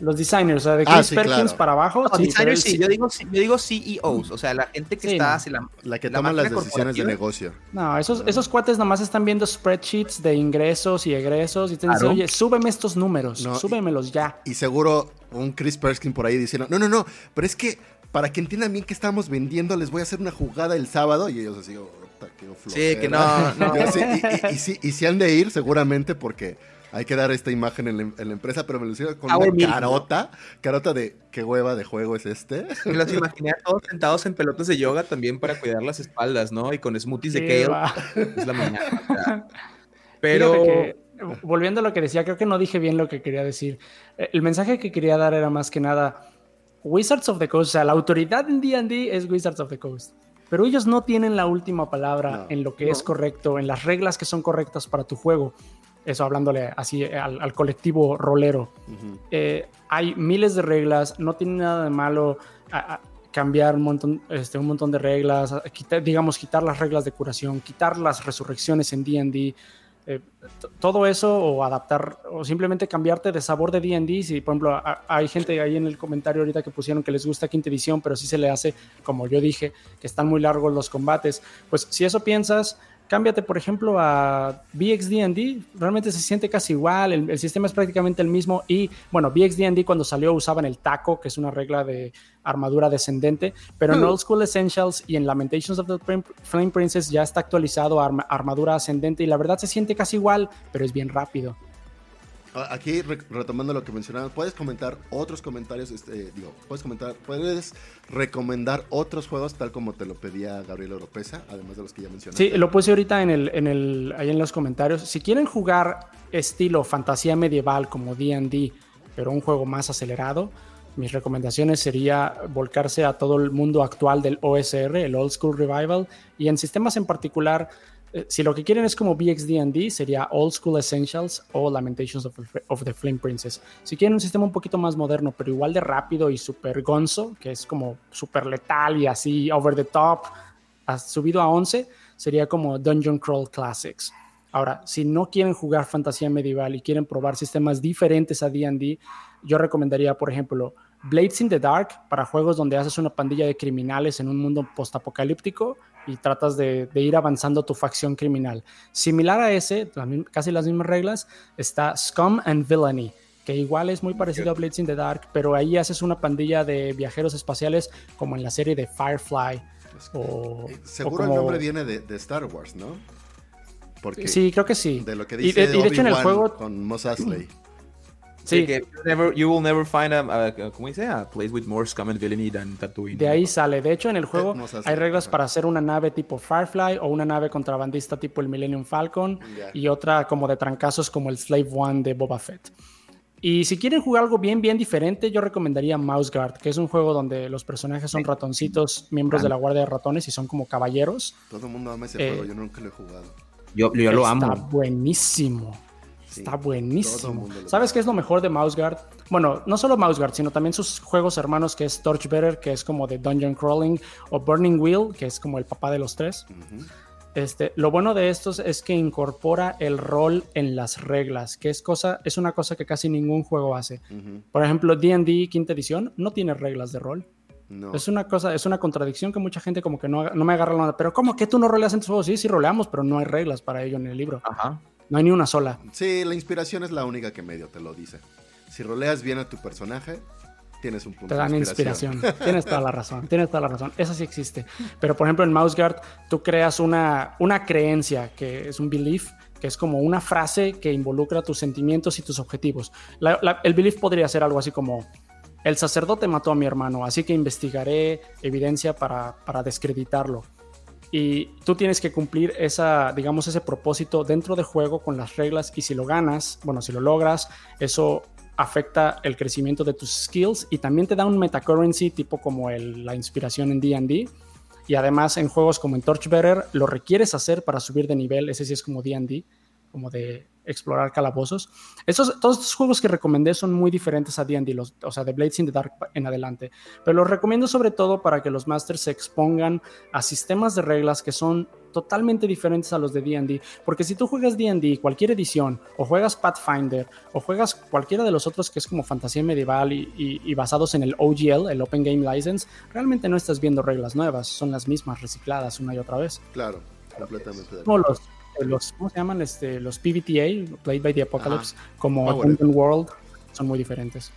Los designers, o sea, de ah, Chris Perkins para abajo. No, designers sí, yo digo, yo digo CEOs, o sea, la gente que está... La, la, que toma las decisiones de negocio. No, esos, esos cuates nomás están viendo spreadsheets de ingresos y egresos y te dicen, oye, súbeme estos números, súbemelos ya. Y seguro un Chris Perkins por ahí diciendo, no, no, no, pero es que para que entiendan bien que estamos vendiendo, les voy a hacer una jugada el sábado y ellos así, oh, Sí, que no, no. y, y, si han de ir seguramente porque hay que dar esta imagen en la, empresa, pero me lo hicieron con una carota, carota de qué hueva de juego es este. Me los imaginé todos sentados en pelotas de yoga también para cuidar las espaldas, ¿no? Y con smoothies de kale. Es la mañana. Pero... volviendo a lo que decía, creo que no dije bien lo que quería decir. Eh, el mensaje que quería dar era más que nada Wizards of the Coast, o sea, la autoridad en D&D es Wizards of the Coast. Pero ellos no tienen la última palabra en lo que es correcto, en las reglas que son correctas para tu juego. Eso hablándole así al, colectivo rolero. Eh, hay miles de reglas, no tiene nada de malo cambiar un montón, este, un montón de reglas, digamos, quitar las reglas de curación, quitar las resurrecciones en D&D, eh, todo eso o adaptar o simplemente cambiarte de sabor de D&D. Si, por ejemplo, hay gente ahí en el comentario ahorita que pusieron que les gusta quinta edición, pero sí se le hace, como yo dije, que están muy largos los combates. Pues si eso piensas, cámbiate, por ejemplo, a BXD&D, realmente se siente casi igual, el, sistema es prácticamente el mismo y, bueno, BXD&D cuando salió usaban el taco, que es una regla de armadura descendente, pero en hmm. Old School Essentials y en Lamentations of the Flame Princess ya está actualizado a armadura ascendente y la verdad se siente casi igual, pero es bien rápido. Aquí retomando lo que mencionabas, puedes comentar otros comentarios, este, digo, puedes comentar, puedes recomendar otros juegos tal como te lo pedía Gabriel Oropesa, además de los que ya mencionaste. Sí, lo puse ahorita en el, en el, ahí en los comentarios. Si quieren jugar estilo fantasía medieval como D&D, pero un juego más acelerado, mis recomendaciones sería volcarse a todo el mundo actual del OSR, el Old School Revival, y en sistemas en particular eh, si lo que quieren es como BXD&D, sería Old School Essentials o Lamentations of, the Flame Princess. Si quieren un sistema un poquito más moderno, pero igual de rápido y super gonzo, que es como super letal y así over the top, subido a 11, sería como Dungeon Crawl Classics. Ahora, si no quieren jugar fantasía medieval y quieren probar sistemas diferentes a D&D, yo recomendaría, por ejemplo, Blades in the Dark para juegos donde haces una pandilla de criminales en un mundo postapocalíptico y tratas de, ir avanzando tu facción criminal. Similar a ese, casi las mismas reglas, está Scum and Villainy, que igual es muy parecido a Blades in the Dark, pero ahí haces una pandilla de viajeros espaciales como en la serie de Firefly. O, eh, Seguro el nombre viene de, Star Wars, ¿no? Porque sí, creo que sí. De lo que dice y de, hecho en el juego con Mos Eisley. Sí, que you will never find a, ¿cómo dice? A place with more scum and villainy than Tatooine. De ahí sale. De hecho, en el juego hay reglas para hacer una nave tipo Firefly o una nave contrabandista tipo el Millennium Falcon y otra como de trancazos como el Slave One de Boba Fett. Y si quieren jugar algo bien, bien diferente, yo recomendaría Mouse Guard, que es un juego donde los personajes son ratoncitos, miembros de la Guardia de Ratones y son como caballeros. Todo el mundo ama ese juego, eh, yo nunca lo he jugado. Yo, yo lo amo. Está buenísimo. Está buenísimo. ¿Sabes qué es lo mejor de Mouseguard? Bueno, no solo Mouseguard, sino también sus juegos hermanos, que es Torchbearer, que es como de Dungeon Crawling, o Burning Wheel, que es como el papá de los tres. Este, lo bueno de estos es que incorpora el rol en las reglas, que es, cosa, es una cosa que casi ningún juego hace. Por ejemplo, D&D quinta edición no tiene reglas de rol. Es una cosa, es una contradicción que mucha gente como que no, no me agarra la onda. Pero ¿cómo que tú no roleas en tus juegos? Sí, sí roleamos, pero no hay reglas para ello en el libro. Ajá. No hay ni una sola. Sí, la inspiración es la única que medio te lo dice. Si roleas bien a tu personaje, tienes un punto te dan inspiración. tienes toda la razón, tienes toda la razón. Esa sí existe. Pero por ejemplo en Mouseguard tú creas una, una creencia que es un belief, que es como una frase que involucra tus sentimientos y tus objetivos. el belief podría ser algo así como el sacerdote mató a mi hermano, así que investigaré evidencia para, para descreditarlo. Y tú tienes que cumplir esa, digamos, ese propósito dentro de juego con las reglas y si lo ganas, bueno, si lo logras, eso afecta el crecimiento de tus skills y también te da un metacurrency tipo como la inspiración en D&D y además en juegos como en Torchbearer lo requieres hacer para subir de nivel, ese sí es como D&D, como de explorar calabozos. Esos, todos estos juegos que recomendé son muy diferentes a D&D, o sea, de Blades in the Dark en adelante, pero los recomiendo sobre todo para que los masters se expongan a sistemas de reglas que son totalmente diferentes a los de D&D, porque si tú juegas D&D, cualquier edición, o juegas Pathfinder, o juegas cualquiera de los otros que es como fantasía medieval y, basados en el OGL, el Open Game License, realmente no estás viendo reglas nuevas, son las mismas recicladas una y otra vez. Claro, completamente. Como los los, ¿cómo se llaman? Este, los PBTA, Played by the Apocalypse, como Dungeon World, son muy diferentes.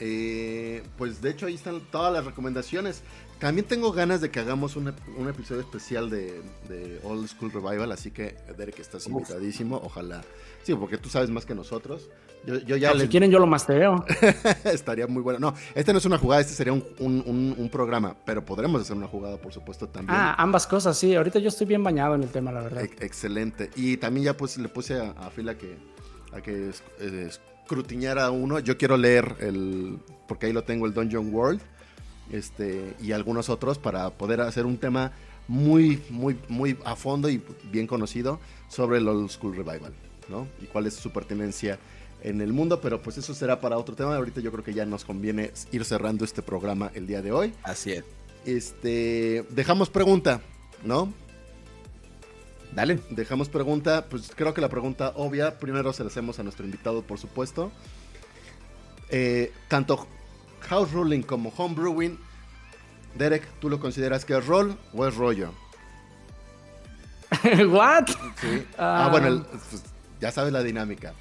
Eh, pues de hecho ahí están todas las recomendaciones. También tengo ganas de que hagamos un, episodio especial de, Old School Revival, así que Derek estás invitadísimo, ojalá. Sí, porque tú sabes más que nosotros. Yo, ya Si quieren yo lo mastereo. Estaría muy bueno. No, este no es una jugada, este sería un, programa, pero podremos hacer una jugada, por supuesto, también. Ah, ambas cosas, sí. Ahorita yo estoy bien bañado en el tema, la verdad. excelente. Y también ya pues le puse a, a Fila que, a que escrutiñara uno. Yo quiero leer el, porque ahí lo tengo, el Dungeon World, este, y algunos otros para poder hacer un tema muy, muy, muy a fondo y bien conocido sobre el Old School Revival, ¿no? Y cuál es su pertenencia en el mundo, pero pues eso será para otro tema. Ahorita yo creo que ya nos conviene ir cerrando este programa el día de hoy. Así es. Este, dejamos pregunta, ¿no? Dale. Dejamos pregunta, pues creo que la pregunta obvia, primero se la hacemos a nuestro invitado, por supuesto. Eh, tanto house ruling como home brewing, Derek, ¿tú lo consideras que es rol o es rollo? ¿What? Ah, bueno, pues, ya sabes la dinámica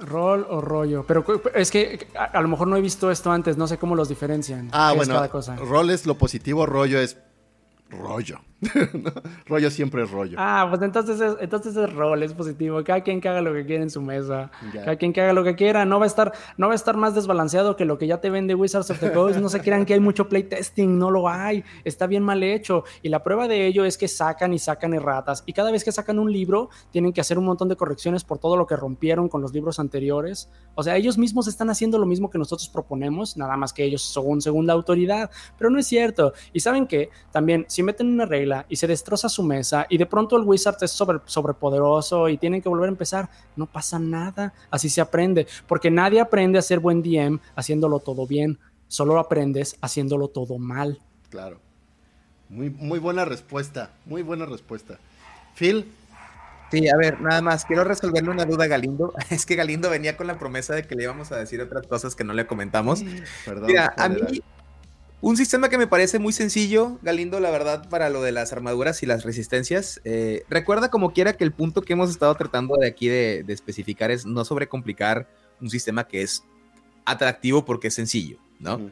rol o rollo. Pero es que a, lo mejor no he visto esto antes, no sé cómo los diferencian. Ah, bueno, rol es lo positivo, rollo es rollo. rollo siempre es rollo. Ah, pues entonces es, entonces es rol, es positivo. Cada quien que haga lo que quiera en su mesa. Cada quien que haga lo que quiera. No va a estar, no va a estar más desbalanceado que lo que ya te vende Wizards of the Coast. No se crean que hay mucho playtesting, no lo hay. Está bien mal hecho. Y la prueba de ello es que sacan y sacan erratas. Y cada vez que sacan un libro, tienen que hacer un montón de correcciones por todo lo que rompieron con los libros anteriores. O sea, ellos mismos están haciendo lo mismo que nosotros proponemos, nada más que ellos son segunda autoridad. Pero no es cierto. Y saben que también, si meten una regla y se destroza su mesa y de pronto el Wizard es sobre, sobrepoderoso y tienen que volver a empezar, no pasa nada, así se aprende, porque nadie aprende a ser buen DM haciéndolo todo bien, solo aprendes haciéndolo todo mal. Claro. Muy, muy buena respuesta, muy buena respuesta. Phil. Sí, a ver, nada más, quiero resolverle una duda a Galindo. Es que Galindo venía con la promesa de que le íbamos a decir otras cosas que no le comentamos. Perdón. Mira, a mí, un sistema que me parece muy sencillo, Galindo, la verdad, para lo de las armaduras y las resistencias. Eh, recuerda como quiera que el punto que hemos estado tratando de aquí de, especificar es no sobrecomplicar un sistema que es atractivo porque es sencillo, ¿no?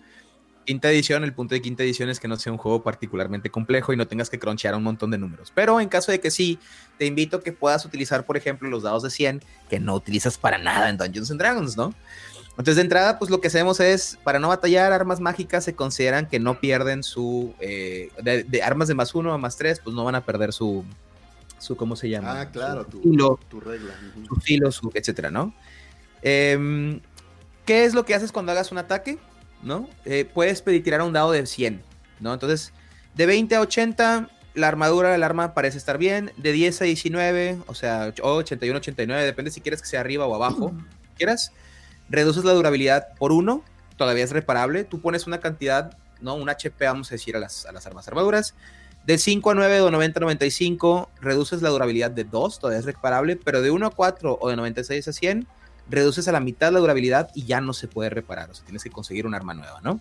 Quinta edición, el punto de quinta edición es que no sea un juego particularmente complejo y no tengas que cronchear un montón de números. Pero en caso de que sí, te invito a que puedas utilizar, por ejemplo, los dados de 100 que no utilizas para nada en Dungeons and Dragons, ¿no? Entonces, de entrada, pues lo que hacemos es, para no batallar, armas mágicas se consideran que no pierden su. Eh, de, armas de más uno a más tres, pues no van a perder su. su ¿Cómo se llama? Ah, claro, tu, filo, tu regla. Su filo, su, etcétera, ¿no? Em, ¿Qué es lo que haces cuando hagas un ataque? ¿No? Eh, puedes pedir tirar un dado de 100, ¿no? Entonces, de 20 a 80, la armadura del arma parece estar bien. De 10 a 19, o sea, 81, 89, depende si quieres que sea arriba o abajo, quieras reduces la durabilidad por uno, todavía es reparable. Tú pones una cantidad, ¿no? Un HP, vamos a decir, a las, armas armaduras. De 5 a 9 o 90 a 95, reduces la durabilidad de 2, todavía es reparable, pero de 1 a 4 o de 96 a 100, reduces a la mitad la durabilidad y ya no se puede reparar, o sea, tienes que conseguir un arma nueva, ¿no?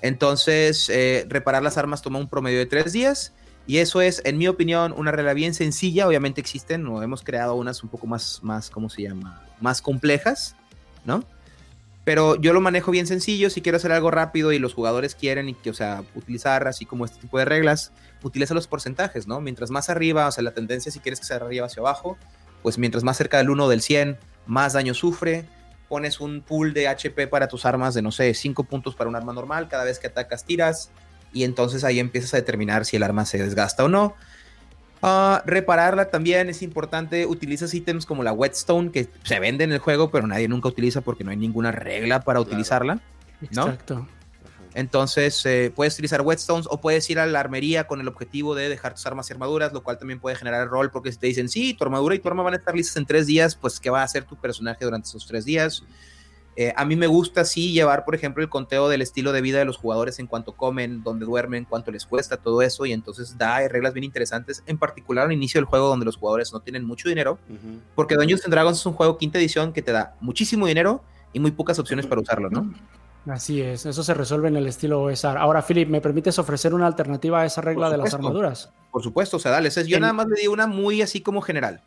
Entonces, eh, reparar las armas toma un promedio de 3 días y eso es, en mi opinión, una regla bien sencilla, obviamente existen, no hemos creado unas un poco más, más, ¿cómo se llama? Más complejas, ¿no? Pero yo lo manejo bien sencillo, si quiero hacer algo rápido y los jugadores quieren, y que, o sea, utilizar así como este tipo de reglas, utiliza los porcentajes, ¿no? Mientras más arriba, o sea, la tendencia si quieres que sea arriba hacia abajo, pues mientras más cerca del 1 del 100, más daño sufre, pones un pool de HP para tus armas de, no sé, 5 puntos para un arma normal, cada vez que atacas tiras, y entonces ahí empiezas a determinar si el arma se desgasta o no. Ah, repararla también es importante. Utilizas ítems como la whetstone que se vende en el juego, pero nadie nunca utiliza porque no hay ninguna regla para utilizarla. ¿no? Exacto. Entonces eh, puedes utilizar whetstones o puedes ir a la armería con el objetivo de dejar tus armas y armaduras, lo cual también puede generar rol porque si te dicen, sí, tu armadura y tu arma van a estar listas en tres días, pues ¿qué va a hacer tu personaje durante esos tres días? Eh, a mí me gusta sí llevar, por ejemplo, el conteo del estilo de vida de los jugadores en cuanto comen, dónde duermen, cuánto les cuesta, todo eso, y entonces da reglas bien interesantes, en particular al inicio del juego donde los jugadores no tienen mucho dinero, porque Dungeons and Dragons es un juego quinta edición que te da muchísimo dinero y muy pocas opciones para usarlo, ¿no? Así es, eso se resuelve en el estilo OSR. Ahora, Philip, ¿me permites ofrecer una alternativa a esa regla de las armaduras? Por supuesto, o sea, dale, yo nada más le di una muy así como general.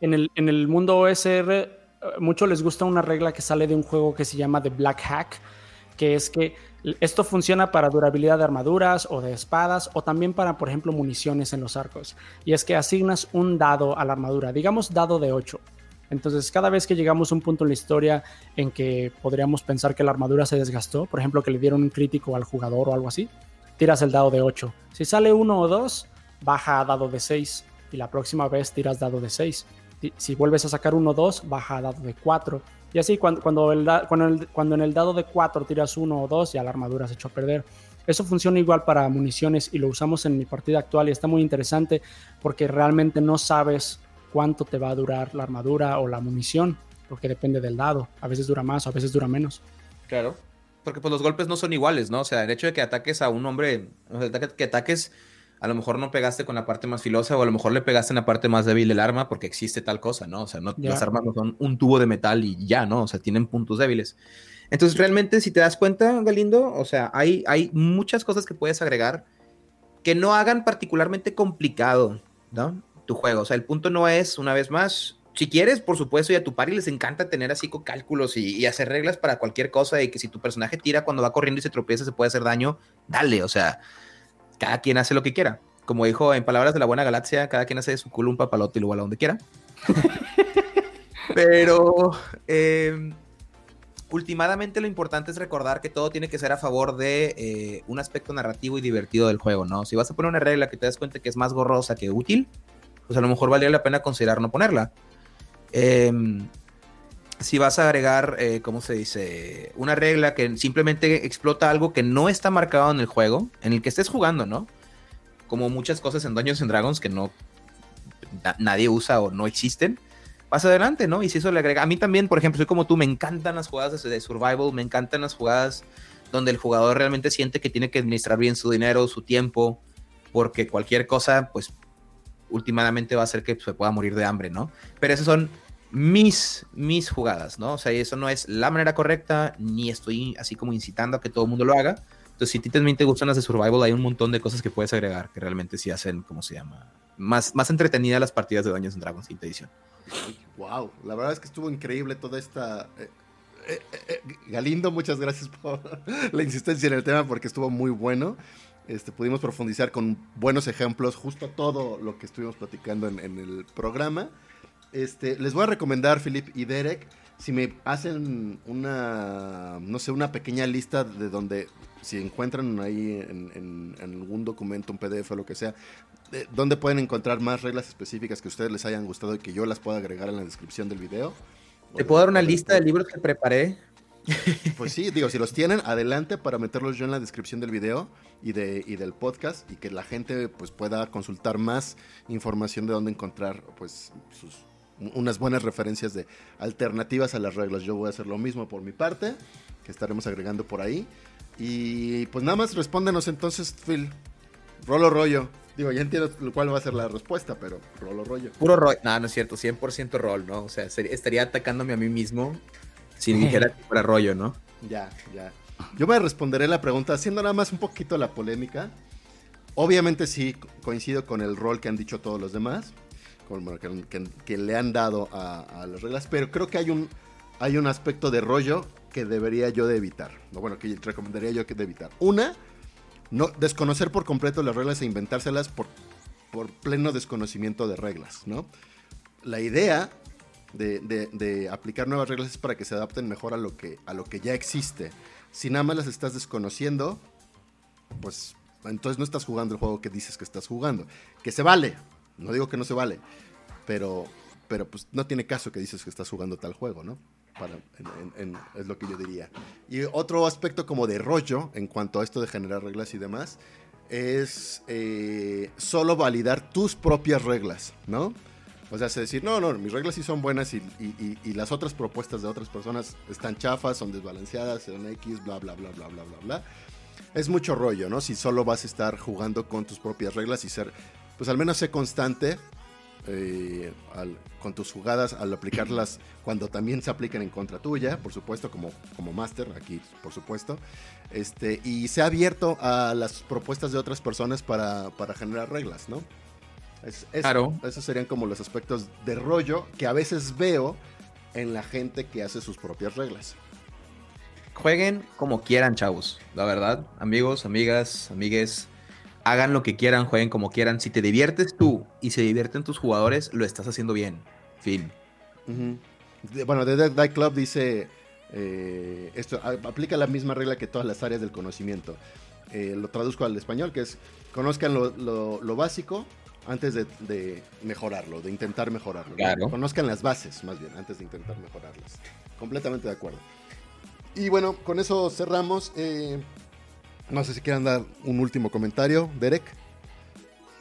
En el, en el mundo OSR mucho les gusta una regla que sale de un juego que se llama The Black Hack, que es que esto funciona para durabilidad de armaduras o de espadas o también para, por ejemplo, municiones en los arcos. Y es que asignas un dado a la armadura, digamos dado de 8. Entonces, cada vez que llegamos a un punto en la historia en que podríamos pensar que la armadura se desgastó, por ejemplo, que le dieron un crítico al jugador o algo así, tiras el dado de 8. Si sale 1 o 2, baja a dado de 6 y la próxima vez tiras dado de 6 si vuelves a sacar uno o 2, baja a dado de 4. Y así cuando, cuando, cuando, en el dado de 4 tiras uno o 2, ya la armadura se echó a perder. Eso funciona igual para municiones y lo usamos en mi partida actual y está muy interesante porque realmente no sabes cuánto te va a durar la armadura o la munición, porque depende del dado. A veces dura más o a veces dura menos. Claro, porque pues los golpes no son iguales, ¿no? O sea, el hecho de que ataques a un hombre, que ataques a lo mejor no pegaste con la parte más filosa o a lo mejor le pegaste en la parte más débil del arma porque existe tal cosa, ¿no? O sea, no, las armas no son un tubo de metal y ya, ¿no? O sea, tienen puntos débiles. Entonces, realmente, si te das cuenta, Galindo, o sea, hay, hay muchas cosas que puedes agregar que no hagan particularmente complicado, ¿no? Tu juego. O sea, el punto no es, una vez más, si quieres, por supuesto, y a tu pari les encanta tener así con cálculos y, y, hacer reglas para cualquier cosa y que si tu personaje tira cuando va corriendo y se tropieza se puede hacer daño, dale, o sea, cada quien hace lo que quiera. Como dijo en palabras de la buena galaxia, cada quien hace de su culo un papalote y lo vuela donde quiera. Pero eh, últimamente lo importante es recordar que todo tiene que ser a favor de eh, un aspecto narrativo y divertido del juego, ¿no? Si vas a poner una regla que te das cuenta que es más gorrosa que útil, pues a lo mejor valdría la pena considerar no ponerla. Em, si vas a agregar, eh, ¿cómo se dice? Una regla que simplemente explota algo que no está marcado en el juego, en el que estés jugando, ¿no? Como muchas cosas en Dungeons and Dragons que no nadie usa o no existen, vas adelante, ¿no? Y si eso le agrega, a mí también, por ejemplo, soy como tú, me encantan las jugadas de survival, me encantan las jugadas donde el jugador realmente siente que tiene que administrar bien su dinero, su tiempo, porque cualquier cosa, pues, últimamente va a hacer que se pueda morir de hambre, ¿no? Pero esas son mis, mis jugadas, ¿no? O sea, eso no es la manera correcta, ni estoy así como incitando a que todo el mundo lo haga. Entonces, si a ti también te gustan las de Survival, hay un montón de cosas que puedes agregar que realmente sí hacen, ¿cómo se llama? Más, más entretenidas las partidas de Dungeons and Dragons quinta edición. Wow, la verdad es que estuvo increíble toda esta... Eh, eh, eh, Galindo, muchas gracias por la insistencia en el tema porque estuvo muy bueno. Este, pudimos profundizar con buenos ejemplos justo todo lo que estuvimos platicando en, en el programa. Este, les voy a recomendar, Philip y Derek, si me hacen una, no sé, una pequeña lista de donde, si encuentran ahí en, algún documento, un PDF o lo que sea, de, donde pueden encontrar más reglas específicas que a ustedes les hayan gustado y que yo las pueda agregar en la descripción del video. ¿Te puedo dar una lista de libros que preparé? Pues sí, digo, si los tienen, adelante para meterlos yo en la descripción del video y, de, y del podcast y que la gente pues pueda consultar más información de dónde encontrar pues sus unas buenas referencias de alternativas a las reglas. Yo voy a hacer lo mismo por mi parte, que estaremos agregando por ahí. Y pues nada más respóndenos entonces, Phil. Rolo rollo. Digo, ya entiendo cuál va a ser la respuesta, pero rolo rollo. Puro rollo. No, no es cierto, 100% rol, ¿no? O sea, estaría atacándome a mí mismo si dijera que fuera rollo, ¿no? Ya, ya. Yo me responderé la pregunta haciendo nada más un poquito la polémica. Obviamente sí coincido con el rol que han dicho todos los demás que, le han dado a, las reglas, pero creo que hay un, hay un aspecto de rollo que debería yo de evitar, bueno, que recomendaría yo que de evitar. Una, no desconocer por completo las reglas e inventárselas por, por pleno desconocimiento de reglas, ¿no? La idea de, aplicar nuevas reglas es para que se adapten mejor a lo que, a lo que ya existe. Si nada más las estás desconociendo, pues entonces no estás jugando el juego que dices que estás jugando. Que se vale, no digo que no se vale, pero, pero pues no tiene caso que dices que estás jugando tal juego, ¿no? Para, es lo que yo diría. Y otro aspecto como de rollo en cuanto a esto de generar reglas y demás, es eh, solo validar tus propias reglas, ¿no? O sea, es decir, no, no, mis reglas sí son buenas y, las otras propuestas de otras personas están chafas, son desbalanceadas, son X, bla, bla, bla, bla, bla, bla, bla. Es mucho rollo, ¿no? Si solo vas a estar jugando con tus propias reglas y ser, pues al menos sé constante eh, con tus jugadas al aplicarlas cuando también se apliquen en contra tuya, por supuesto, como, como máster, aquí por supuesto. Este, y se ha abierto a las propuestas de otras personas para, para generar reglas, ¿no? claro. Esos serían como los aspectos de rollo que a veces veo en la gente que hace sus propias reglas. Jueguen como quieran, chavos. La verdad, amigos, amigas, amigues, hagan lo que quieran, jueguen como quieran. Si te diviertes tú y se divierten tus jugadores, lo estás haciendo bien. Fin. Bueno, The Dead Club dice, eh, esto aplica la misma regla que todas las áreas del conocimiento. Eh, lo traduzco al español, que es, conozcan lo básico, antes de, mejorarlo, de intentar mejorarlo. Conozcan las bases, más bien, antes de intentar mejorarlas. Completamente de acuerdo. Y bueno, con eso cerramos. Eh, no sé si quieran dar un último comentario, Derek.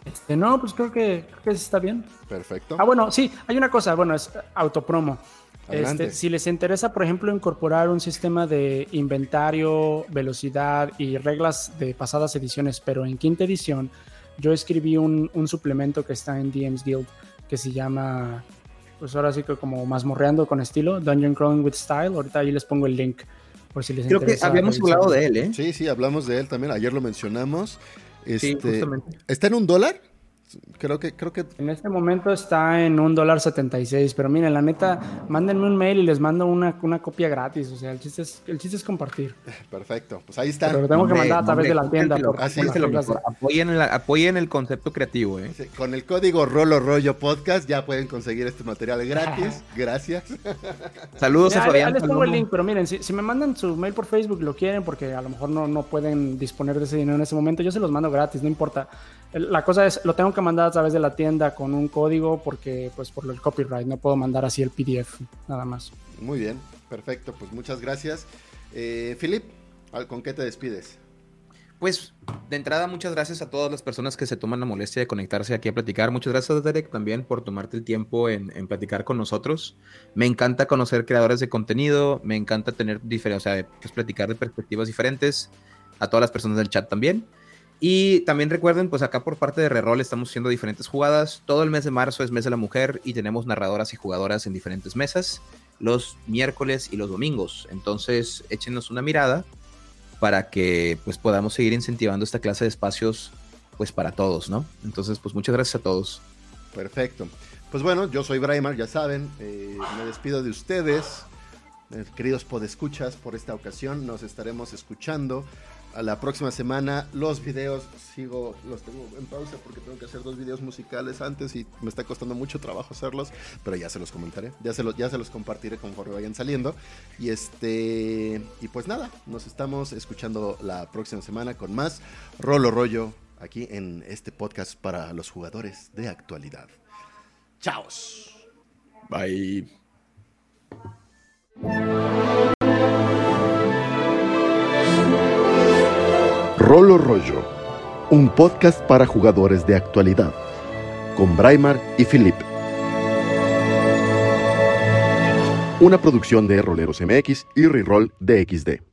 Este, no, pues creo que, creo está bien. Perfecto. Ah, bueno, sí, hay una cosa, bueno, es autopromo. Este, si les interesa, por ejemplo, incorporar un sistema de inventario, velocidad y reglas de pasadas ediciones, pero en quinta edición, yo escribí un, suplemento que está en DM's Guild que se llama, pues ahora sí que como mazmorreando con estilo, Dungeon Crawling with Style. Ahorita ahí les pongo el link por si les Creo interesa. Creo que habíamos hablado de él, ¿eh? Sí, sí, hablamos de él también. Ayer lo mencionamos. sí, este, justamente. ¿Está en un dólar? Creo que, creo que. En este momento está en un dólar 76, pero miren, la neta, mándenme un mail y les mando una, una copia gratis. O sea, el chiste, es, el chiste es compartir. Perfecto, pues ahí está. Pero lo tengo que mandar a través de la tienda. apoyen, el, apoyen el concepto creativo, ¿eh? con el código Rolo Rollo Podcast ya pueden conseguir este material gratis. Gracias. Saludos a Fabián. les pongo el link, pero miren, si, si, me mandan su mail por Facebook lo quieren, porque a lo mejor no, no pueden disponer de ese dinero en ese momento, yo se los mando gratis, no importa. La cosa es, lo tengo que mandar a través de la tienda con un código porque, pues, por el copyright, no puedo mandar así el PDF, nada más. Muy bien, perfecto, pues muchas gracias. Eh, Philip, ¿con qué te despides? Pues de entrada, muchas gracias a todas las personas que se toman la molestia de conectarse aquí a platicar. Muchas gracias, Derek, también por tomarte el tiempo en, platicar con nosotros. Me encanta conocer creadores de contenido, me encanta tener diferentes, o sea, pues, platicar de perspectivas diferentes. A todas las personas del chat también. Y también recuerden, pues acá por parte de Reroll estamos haciendo diferentes jugadas. Todo el mes de marzo es mes de la mujer y tenemos narradoras y jugadoras en diferentes mesas, los miércoles y los domingos. Entonces, échenos una mirada para que pues podamos seguir incentivando esta clase de espacios pues para todos, ¿no? Entonces, pues muchas gracias a todos. Perfecto. Pues bueno, yo soy Braimar, ya saben, eh, me despido de ustedes, eh, queridos podescuchas, por esta ocasión. Nos estaremos escuchando a la próxima semana. Los videos sigo, los tengo en pausa porque tengo que hacer dos videos musicales antes y me está costando mucho trabajo hacerlos, pero ya se los comentaré, ya se los, ya se los compartiré conforme vayan saliendo. Y este, y pues nada, nos estamos escuchando la próxima semana con más Rolo Rollo aquí en este podcast para los jugadores de actualidad. Chaos. Bye. Rolo Rollo, un podcast para jugadores de actualidad, con Braimar y Philip. Una producción de Roleros MX y Reroll DXD.